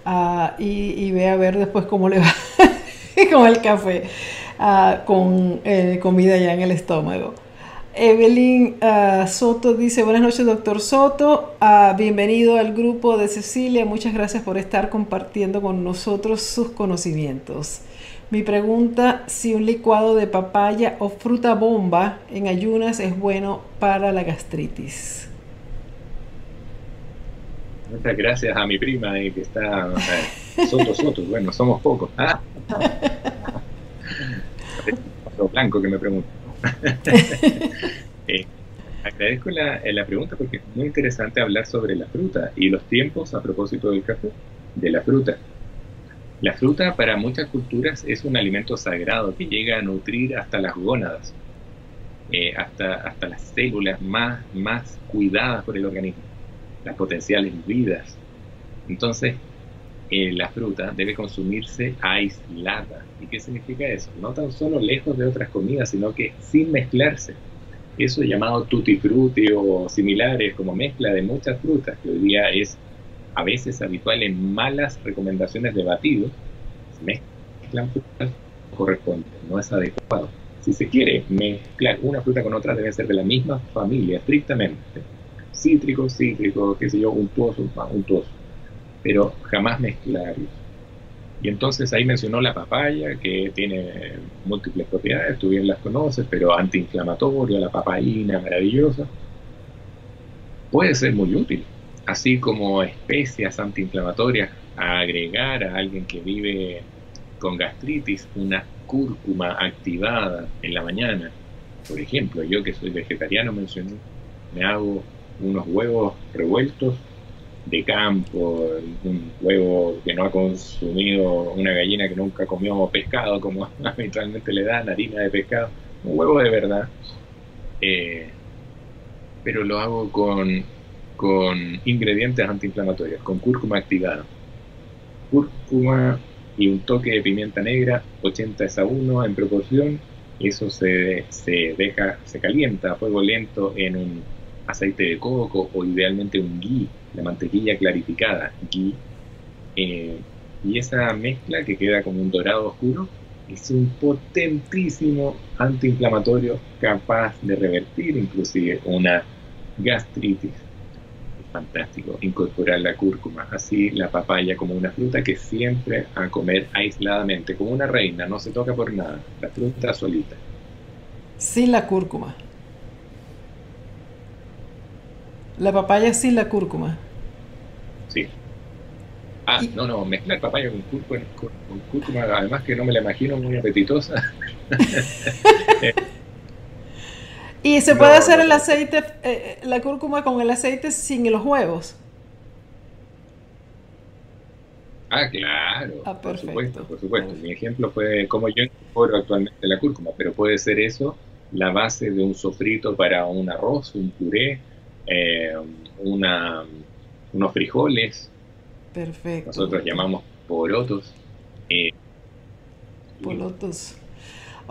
Speaker 1: uh, y, ve a ver después cómo le va con el café. Ah, con eh, comida ya en el estómago. Evelyn ah, Soto dice, buenas noches doctor Soto, ah, bienvenido al grupo de Cecilia, muchas gracias por estar compartiendo con nosotros sus conocimientos. Mi pregunta, si un licuado de papaya o fruta bomba en ayunas es bueno para la gastritis.
Speaker 2: Muchas gracias a mi prima eh, que está Soto Soto, bueno, somos pocos. blanco que me pregunta. Eh, agradezco la, la, pregunta porque es muy interesante hablar sobre la fruta y los tiempos a propósito del café, de la fruta. La fruta para muchas culturas es un alimento sagrado que llega a nutrir hasta las gónadas, eh, hasta, hasta las células más, más cuidadas por el organismo, las potenciales vidas. Entonces, eh, la fruta debe consumirse aislada. ¿Y qué significa eso? No tan solo lejos de otras comidas, sino que sin mezclarse. Eso llamado tutti frutti o similares como mezcla de muchas frutas, que hoy día es a veces habitual en malas recomendaciones de batido, se mezclan frutas corresponde, no es adecuado. Si se quiere mezclar una fruta con otra, debe ser de la misma familia, estrictamente. Cítrico, cítrico, qué sé yo, untuoso, untuoso pero jamás mezclarlos. Y entonces ahí mencionó la papaya, que tiene múltiples propiedades, tú bien las conoces, pero antiinflamatoria, la papaína, maravillosa. Puede ser muy útil, así como especias antiinflamatorias a agregar a alguien que vive con gastritis una cúrcuma activada en la mañana. Por ejemplo, yo que soy vegetariano mencioné, me hago unos huevos revueltos de campo, un huevo que no ha consumido una gallina que nunca comió pescado, como habitualmente le dan, harina de pescado, un huevo de verdad. Eh, pero lo hago con, con ingredientes antiinflamatorios, con cúrcuma activada. Cúrcuma y un toque de pimienta negra, 80 es a 1 en proporción, eso se, se deja, se calienta a fuego lento en un aceite de coco o idealmente un ghee, la mantequilla clarificada, ghee, eh, y esa mezcla que queda como un dorado oscuro es un potentísimo antiinflamatorio capaz de revertir inclusive una gastritis. Fantástico incorporar la cúrcuma, así la papaya como una fruta que siempre a comer aisladamente, como una reina, no se toca por nada, la fruta solita.
Speaker 1: Sin la cúrcuma. La papaya sin la cúrcuma.
Speaker 2: Sí. Ah, no, no, mezclar papaya con cúrcuma, con cúrcuma, además que no me la imagino muy apetitosa.
Speaker 1: ¿Y se puede hacer el aceite, eh, la cúrcuma con el aceite sin los huevos?
Speaker 2: Ah, claro, ah, por supuesto, por supuesto. Mi ejemplo fue como yo incorporo actualmente la cúrcuma, pero puede ser eso la base de un sofrito para un arroz, un puré, eh, una, unos frijoles.
Speaker 1: Perfecto.
Speaker 2: Nosotros llamamos porotos. Eh,
Speaker 1: porotos.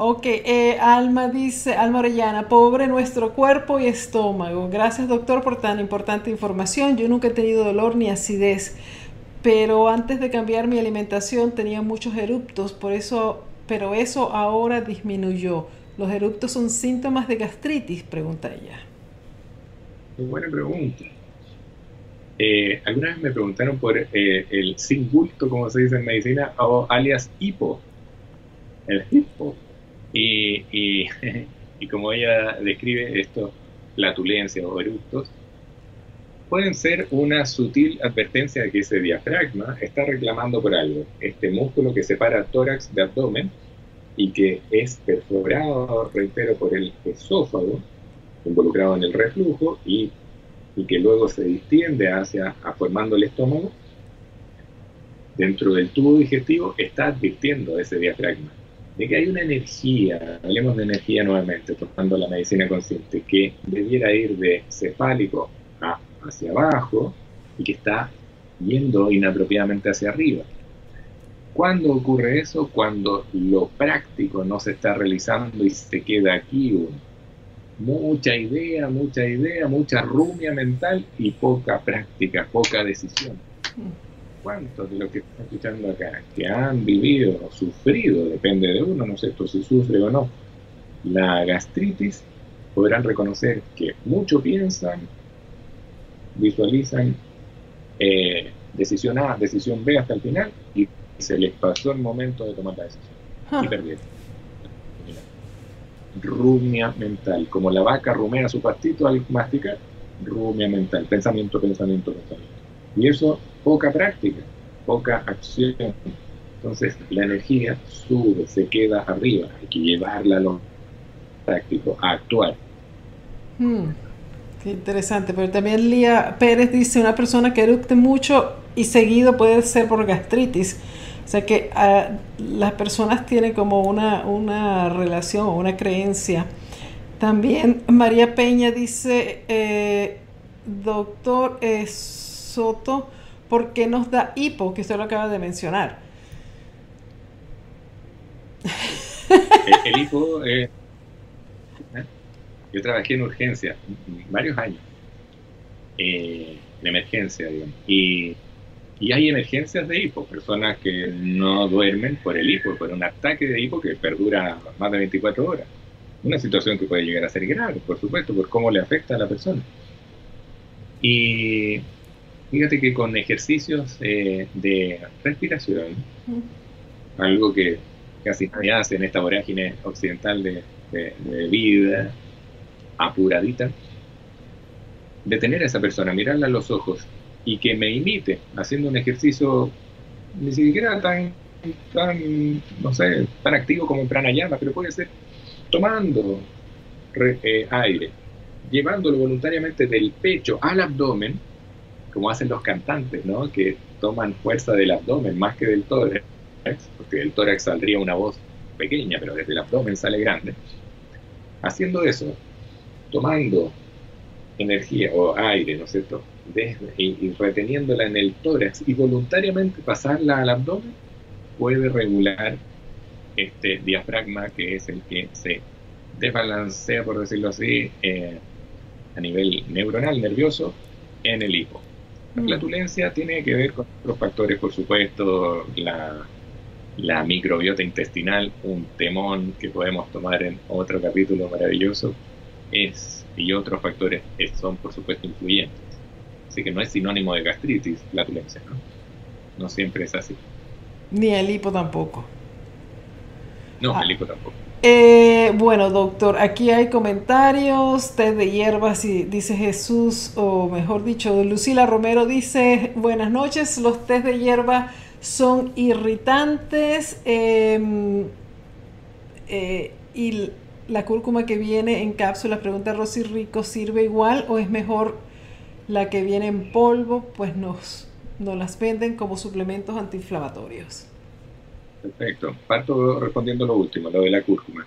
Speaker 1: Ok, eh, Alma dice, Alma Orellana, pobre nuestro cuerpo y estómago. Gracias doctor por tan importante información. Yo nunca he tenido dolor ni acidez, pero antes de cambiar mi alimentación tenía muchos eruptos, por eso, pero eso ahora disminuyó. ¿Los eruptos son síntomas de gastritis? Pregunta ella.
Speaker 2: Muy buena pregunta. Eh, alguna vez me preguntaron por eh, el singulto, como se dice en medicina, o alias hipo. El hipo y, como ella describe esto, flatulencias o eructos, pueden ser una sutil advertencia de que ese diafragma está reclamando por algo. Este músculo que separa tórax de abdomen y que es perforado, reitero, por el esófago, involucrado en el reflujo y, y que luego se distiende hacia formando el estómago, dentro del tubo digestivo está advirtiendo ese diafragma de que hay una energía, hablemos de energía nuevamente, tomando la medicina consciente, que debiera ir de cefálico hacia abajo y que está yendo inapropiadamente hacia arriba. ¿Cuándo ocurre eso? Cuando lo práctico no se está realizando y se queda aquí mucha idea, mucha idea, mucha rumia mental y poca práctica, poca decisión. Mm cuántos de los que están escuchando acá, que han vivido o sufrido, depende de uno, no sé si sufre o no, la gastritis, podrán reconocer que mucho piensan, visualizan eh, decisión A, decisión B hasta el final y se les pasó el momento de tomar la decisión y ah. perdieron. Rumia mental, como la vaca rumea su pastito al masticar, rumia mental, pensamiento, pensamiento, pensamiento. Y eso poca práctica, poca acción. Entonces la energía sube, se queda arriba, hay que llevarla a lo práctico, a actuar.
Speaker 1: Hmm, qué interesante, pero también Lía Pérez dice, una persona que eructe mucho y seguido puede ser por gastritis. O sea que ah, las personas tienen como una, una relación o una creencia. También María Peña dice, eh, doctor Soto, ¿por qué nos da hipo? Que usted lo acaba de mencionar.
Speaker 2: El, hipo, eh, yo trabajé en urgencia varios años, eh, en emergencia, digamos, y, y, hay emergencias de hipo, personas que no duermen por el hipo, por un ataque de hipo que perdura más de 24 horas. Una situación que puede llegar a ser grave, por supuesto, por cómo le afecta a la persona. Y Fíjate que con ejercicios eh, de respiración, algo que casi nadie hace en esta vorágine occidental de, vida apuradita, detener a esa persona, mirarla a los ojos y que me imite haciendo un ejercicio ni siquiera tan, tan no sé, tan activo como en pranayama, pero puede ser tomando eh, aire, llevándolo voluntariamente del pecho al abdomen como hacen los cantantes, ¿no? Que toman fuerza del abdomen más que del tórax, porque del tórax saldría una voz pequeña, pero desde el abdomen sale grande. Haciendo eso, tomando energía o aire, ¿no es cierto? Desde, y, reteniéndola en el tórax y voluntariamente pasarla al abdomen, puede regular este diafragma que es el que se desbalancea, por decirlo así, eh, a nivel neuronal, nervioso, en el hipo. La flatulencia tiene que ver con otros factores, por supuesto, la, la microbiota intestinal, un temón que podemos tomar en otro capítulo maravilloso, es, y otros factores son, por supuesto, influyentes. Así que no es sinónimo de gastritis, flatulencia, ¿no? No siempre es así.
Speaker 1: Ni el hipo tampoco.
Speaker 2: No, ah. el hipo tampoco.
Speaker 1: Eh, bueno, doctor, aquí hay comentarios, té de hierbas, dice Jesús, o mejor dicho, Lucila Romero dice, buenas noches, los tés de hierba son irritantes em, eh, y la cúrcuma que viene en cápsula, pregunta Rosy Rico, ¿sirve igual o es mejor la que viene en polvo? Pues nos, nos las venden como suplementos antiinflamatorios.
Speaker 2: Perfecto. Parto respondiendo lo último, lo de la cúrcuma.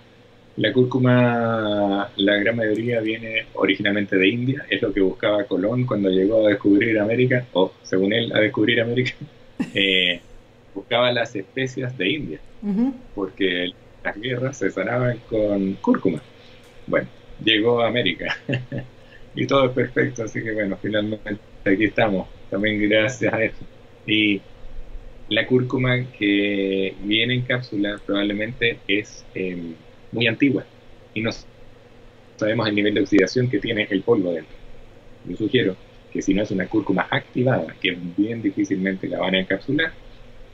Speaker 2: La cúrcuma, la gran mayoría viene originalmente de India, es lo que buscaba Colón cuando llegó a descubrir América, o según él, a descubrir América, eh, buscaba las especias de India, porque las guerras se sanaban con cúrcuma. Bueno, llegó a América y todo es perfecto, así que bueno, finalmente aquí estamos, también gracias a eso. Y la cúrcuma que viene en cápsula probablemente es em, muy antigua y no sabemos el nivel de oxidación que tiene el polvo dentro. Yo sugiero que si no es una cúrcuma activada, que bien difícilmente la van a encapsular,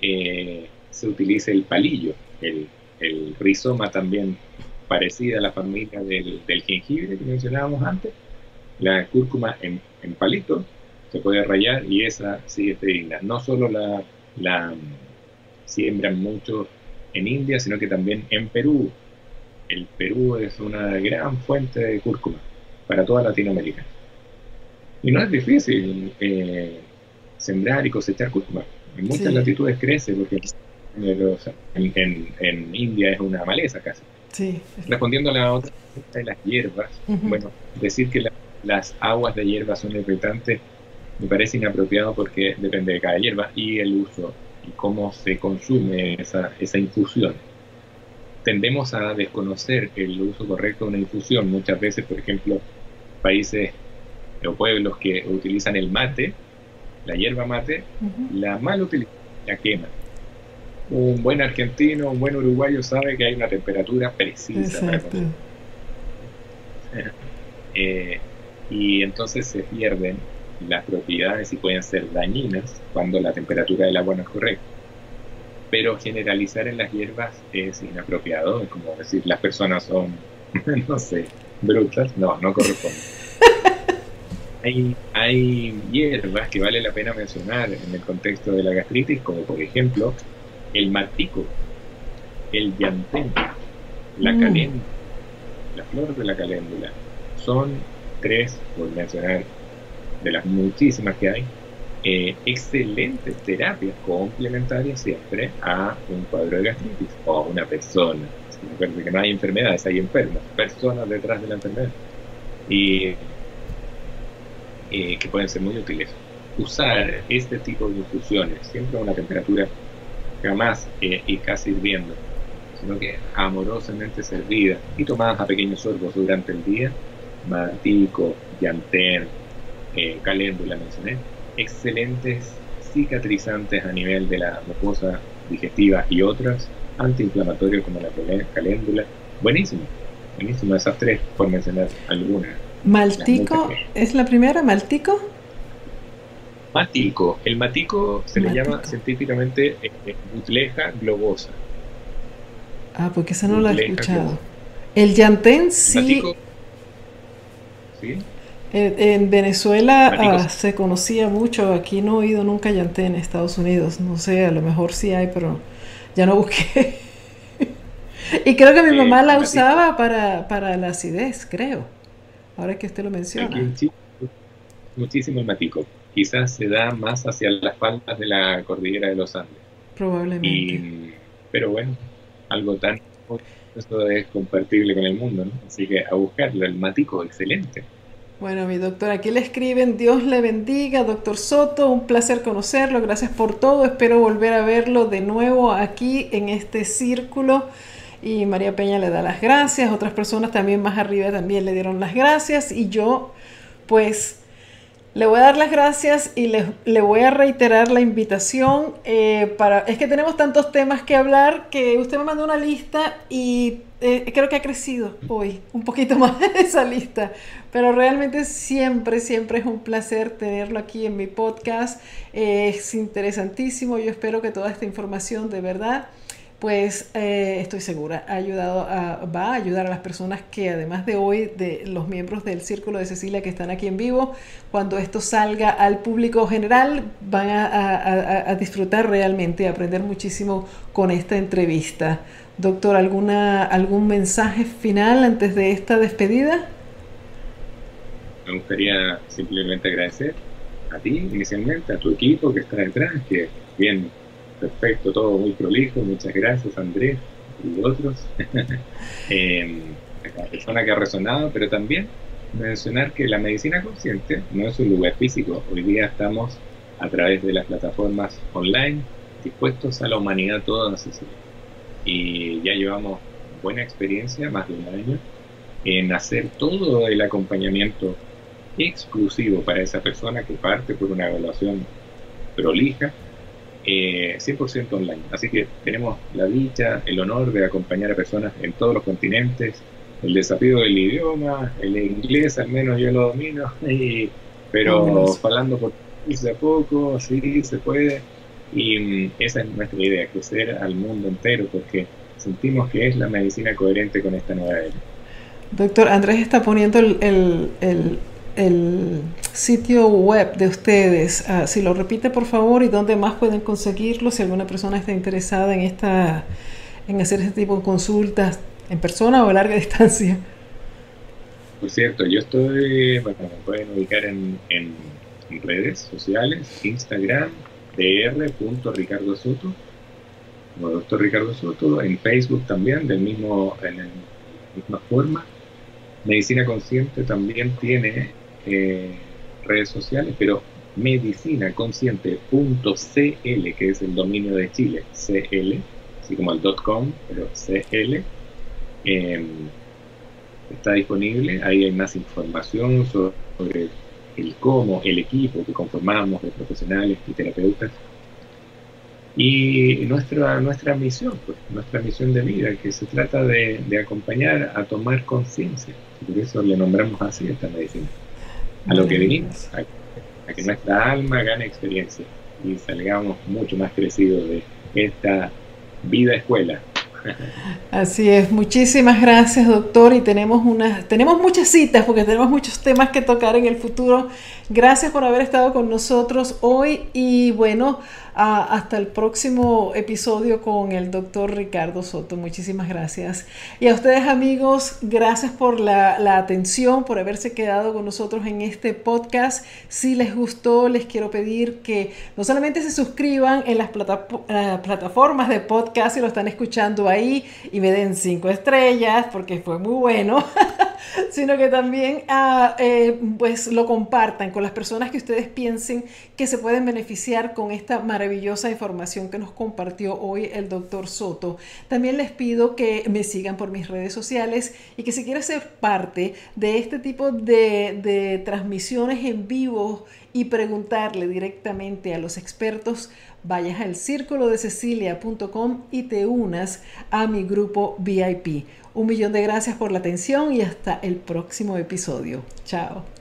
Speaker 2: eh, se utilice el palillo, el, rizoma también parecida a la familia del, jengibre que mencionábamos antes. La cúrcuma en, en palito se puede rayar y esa sí es digna. No solo la la siembran mucho en India, sino que también en Perú. El Perú es una gran fuente de cúrcuma para toda Latinoamérica. Y no es difícil eh, sembrar y cosechar cúrcuma. En muchas latitudes crece porque en, India es una maleza casi. Respondiendo a la otra de las hierbas, bueno, decir que las aguas de hierbas son irritantes me parece inapropiado porque depende de cada hierba y el uso y cómo se consume esa, esa infusión. Tendemos a desconocer el uso correcto de una infusión. Muchas veces, por ejemplo, países o pueblos que utilizan el mate, la hierba mate, la mal utilizan, la queman. Un buen argentino, un buen uruguayo sabe que hay una temperatura precisa para consumir. Eh, y entonces se pierden las propiedades y pueden ser dañinas cuando la temperatura del agua no es correcta. Pero generalizar en las hierbas es inapropiado, es como decir las personas son, no sé, brutas, no, no corresponde. Hay, hay hierbas que vale la pena mencionar en el contexto de la gastritis, como por ejemplo el matico, el llantén, la mm. caléndula, la flor de la caléndula. Son tres, por mencionar de las muchísimas que hay, eh, excelentes terapias complementarias siempre a un cuadro de gastritis o a una persona. Recuerden que no hay enfermedades, hay enfermos, personas detrás de la enfermedad. Y eh, que pueden ser muy útiles. Usar este tipo de infusiones, siempre a una temperatura jamás eh, y casi hirviendo, sino que amorosamente servida y tomadas a pequeños sorbos durante el día, matico, llantén, eh, caléndula mencioné, excelentes cicatrizantes a nivel de la mucosa digestiva y otras, antiinflamatorios como la caléndula, buenísimo, buenísimo esas tres por mencionar algunas.
Speaker 1: Maltico, ¿es la primera Maltico?
Speaker 2: Matico, el matico se le llama científicamente eh, butleja globosa.
Speaker 1: Ah, porque esa no la he escuchado. El llantén sí. ¿Sí? En, Venezuela ah, se conocía mucho, aquí no he oído nunca Yanté en Estados Unidos, no sé, a lo mejor sí hay, pero ya no busqué. y creo que mi mamá la usaba para, para la acidez, creo, ahora que usted lo menciona.
Speaker 2: muchísimo el matico, quizás se da más hacia las faldas de la cordillera de los Andes.
Speaker 1: Probablemente.
Speaker 2: pero bueno, algo tan... Esto es compartible con el mundo, ¿no? Así que a buscarlo, el matico, excelente.
Speaker 1: Bueno, mi doctor, aquí le escriben, Dios le bendiga, doctor Soto, un placer conocerlo, gracias por todo, espero volver a verlo de nuevo aquí en este círculo. Y María Peña le da las gracias, otras personas también más arriba también le dieron las gracias y yo pues le voy a dar las gracias y le, voy a reiterar la invitación eh, para... Es que tenemos tantos temas que hablar que usted me mandó una lista y eh, creo que ha crecido hoy un poquito más esa lista, pero realmente siempre, siempre es un placer tenerlo aquí en mi podcast. es interesantísimo, yo espero que toda esta información de verdad pues eh, estoy segura, ha ayudado a, va a ayudar a las personas que además de hoy, de los miembros del Círculo de Cecilia que están aquí en vivo, cuando esto salga al público general, van a, a disfrutar realmente, a aprender muchísimo con esta entrevista. Doctor, ¿alguna, ¿algún mensaje final antes de esta despedida?
Speaker 2: Me gustaría simplemente agradecer a ti inicialmente, a tu equipo que está detrás, que bien, perfecto, todo muy prolijo, muchas gracias Andrés y otros, eh, a la persona que ha resonado, pero también mencionar que la medicina consciente no es un lugar físico, hoy día estamos a través de las plataformas online dispuestos a la humanidad toda, y ya llevamos buena experiencia, más de un año, en hacer todo el acompañamiento exclusivo para esa persona que parte por una evaluación prolija, eh, 100% online. Así que tenemos la dicha, el honor de acompañar a personas en todos los continentes. El desafío del idioma, el inglés al menos yo lo domino, pero hablando por a poco, sí se puede. Y mm, esa es nuestra idea, crecer al mundo entero, porque sentimos que es la medicina coherente con esta nueva era.
Speaker 1: Doctor, Andrés está poniendo el, el, sitio web de ustedes. Ah, si lo repite, por favor, y dónde más pueden conseguirlo si alguna persona está interesada en, esta, en hacer este tipo de consultas en persona o a larga distancia.
Speaker 2: Por cierto, yo estoy, bueno, me pueden ubicar en, en redes sociales, Instagram, dr.ricardo Soto, como doctor Ricardo Soto, en Facebook también, del mismo, en la misma forma. Medicina Consciente también tiene eh, redes sociales, pero medicinaconsciente.cl, que es el dominio de Chile, CL, así como el .com, pero CL, em, está disponible. Ahí hay más información sobre el cómo, el equipo que conformamos de profesionales y terapeutas. Y nuestra, nuestra misión, pues, nuestra misión de vida, que se trata de, acompañar a tomar conciencia. Por eso le nombramos así esta medicina. A lo que venimos, a que nuestra alma gane experiencia y salgamos mucho más crecidos de esta vida escuela
Speaker 1: Así es, muchísimas gracias doctor y tenemos tenemos muchas citas porque tenemos muchos temas que tocar en el futuro. Gracias por haber estado con nosotros hoy y bueno, hasta el próximo episodio con el doctor Ricardo Soto. Muchísimas gracias. Y a ustedes amigos, gracias por la, la atención, por haberse quedado con nosotros en este podcast. Si les gustó, les quiero pedir que no solamente se suscriban en las plataformas de podcast si lo están escuchando ahí y me den cinco estrellas porque fue muy bueno, sino que también ah, eh, pues lo compartan con las personas que ustedes piensen que se pueden beneficiar con esta maravillosa información que nos compartió hoy el doctor Soto. También les pido que me sigan por mis redes sociales y que si quieres ser parte de este tipo de, de transmisiones en vivo y preguntarle directamente a los expertos, vayas al círculo de cecilia.com y te unas a mi grupo VIP. Un millón de gracias por la atención y hasta el próximo episodio. Chao.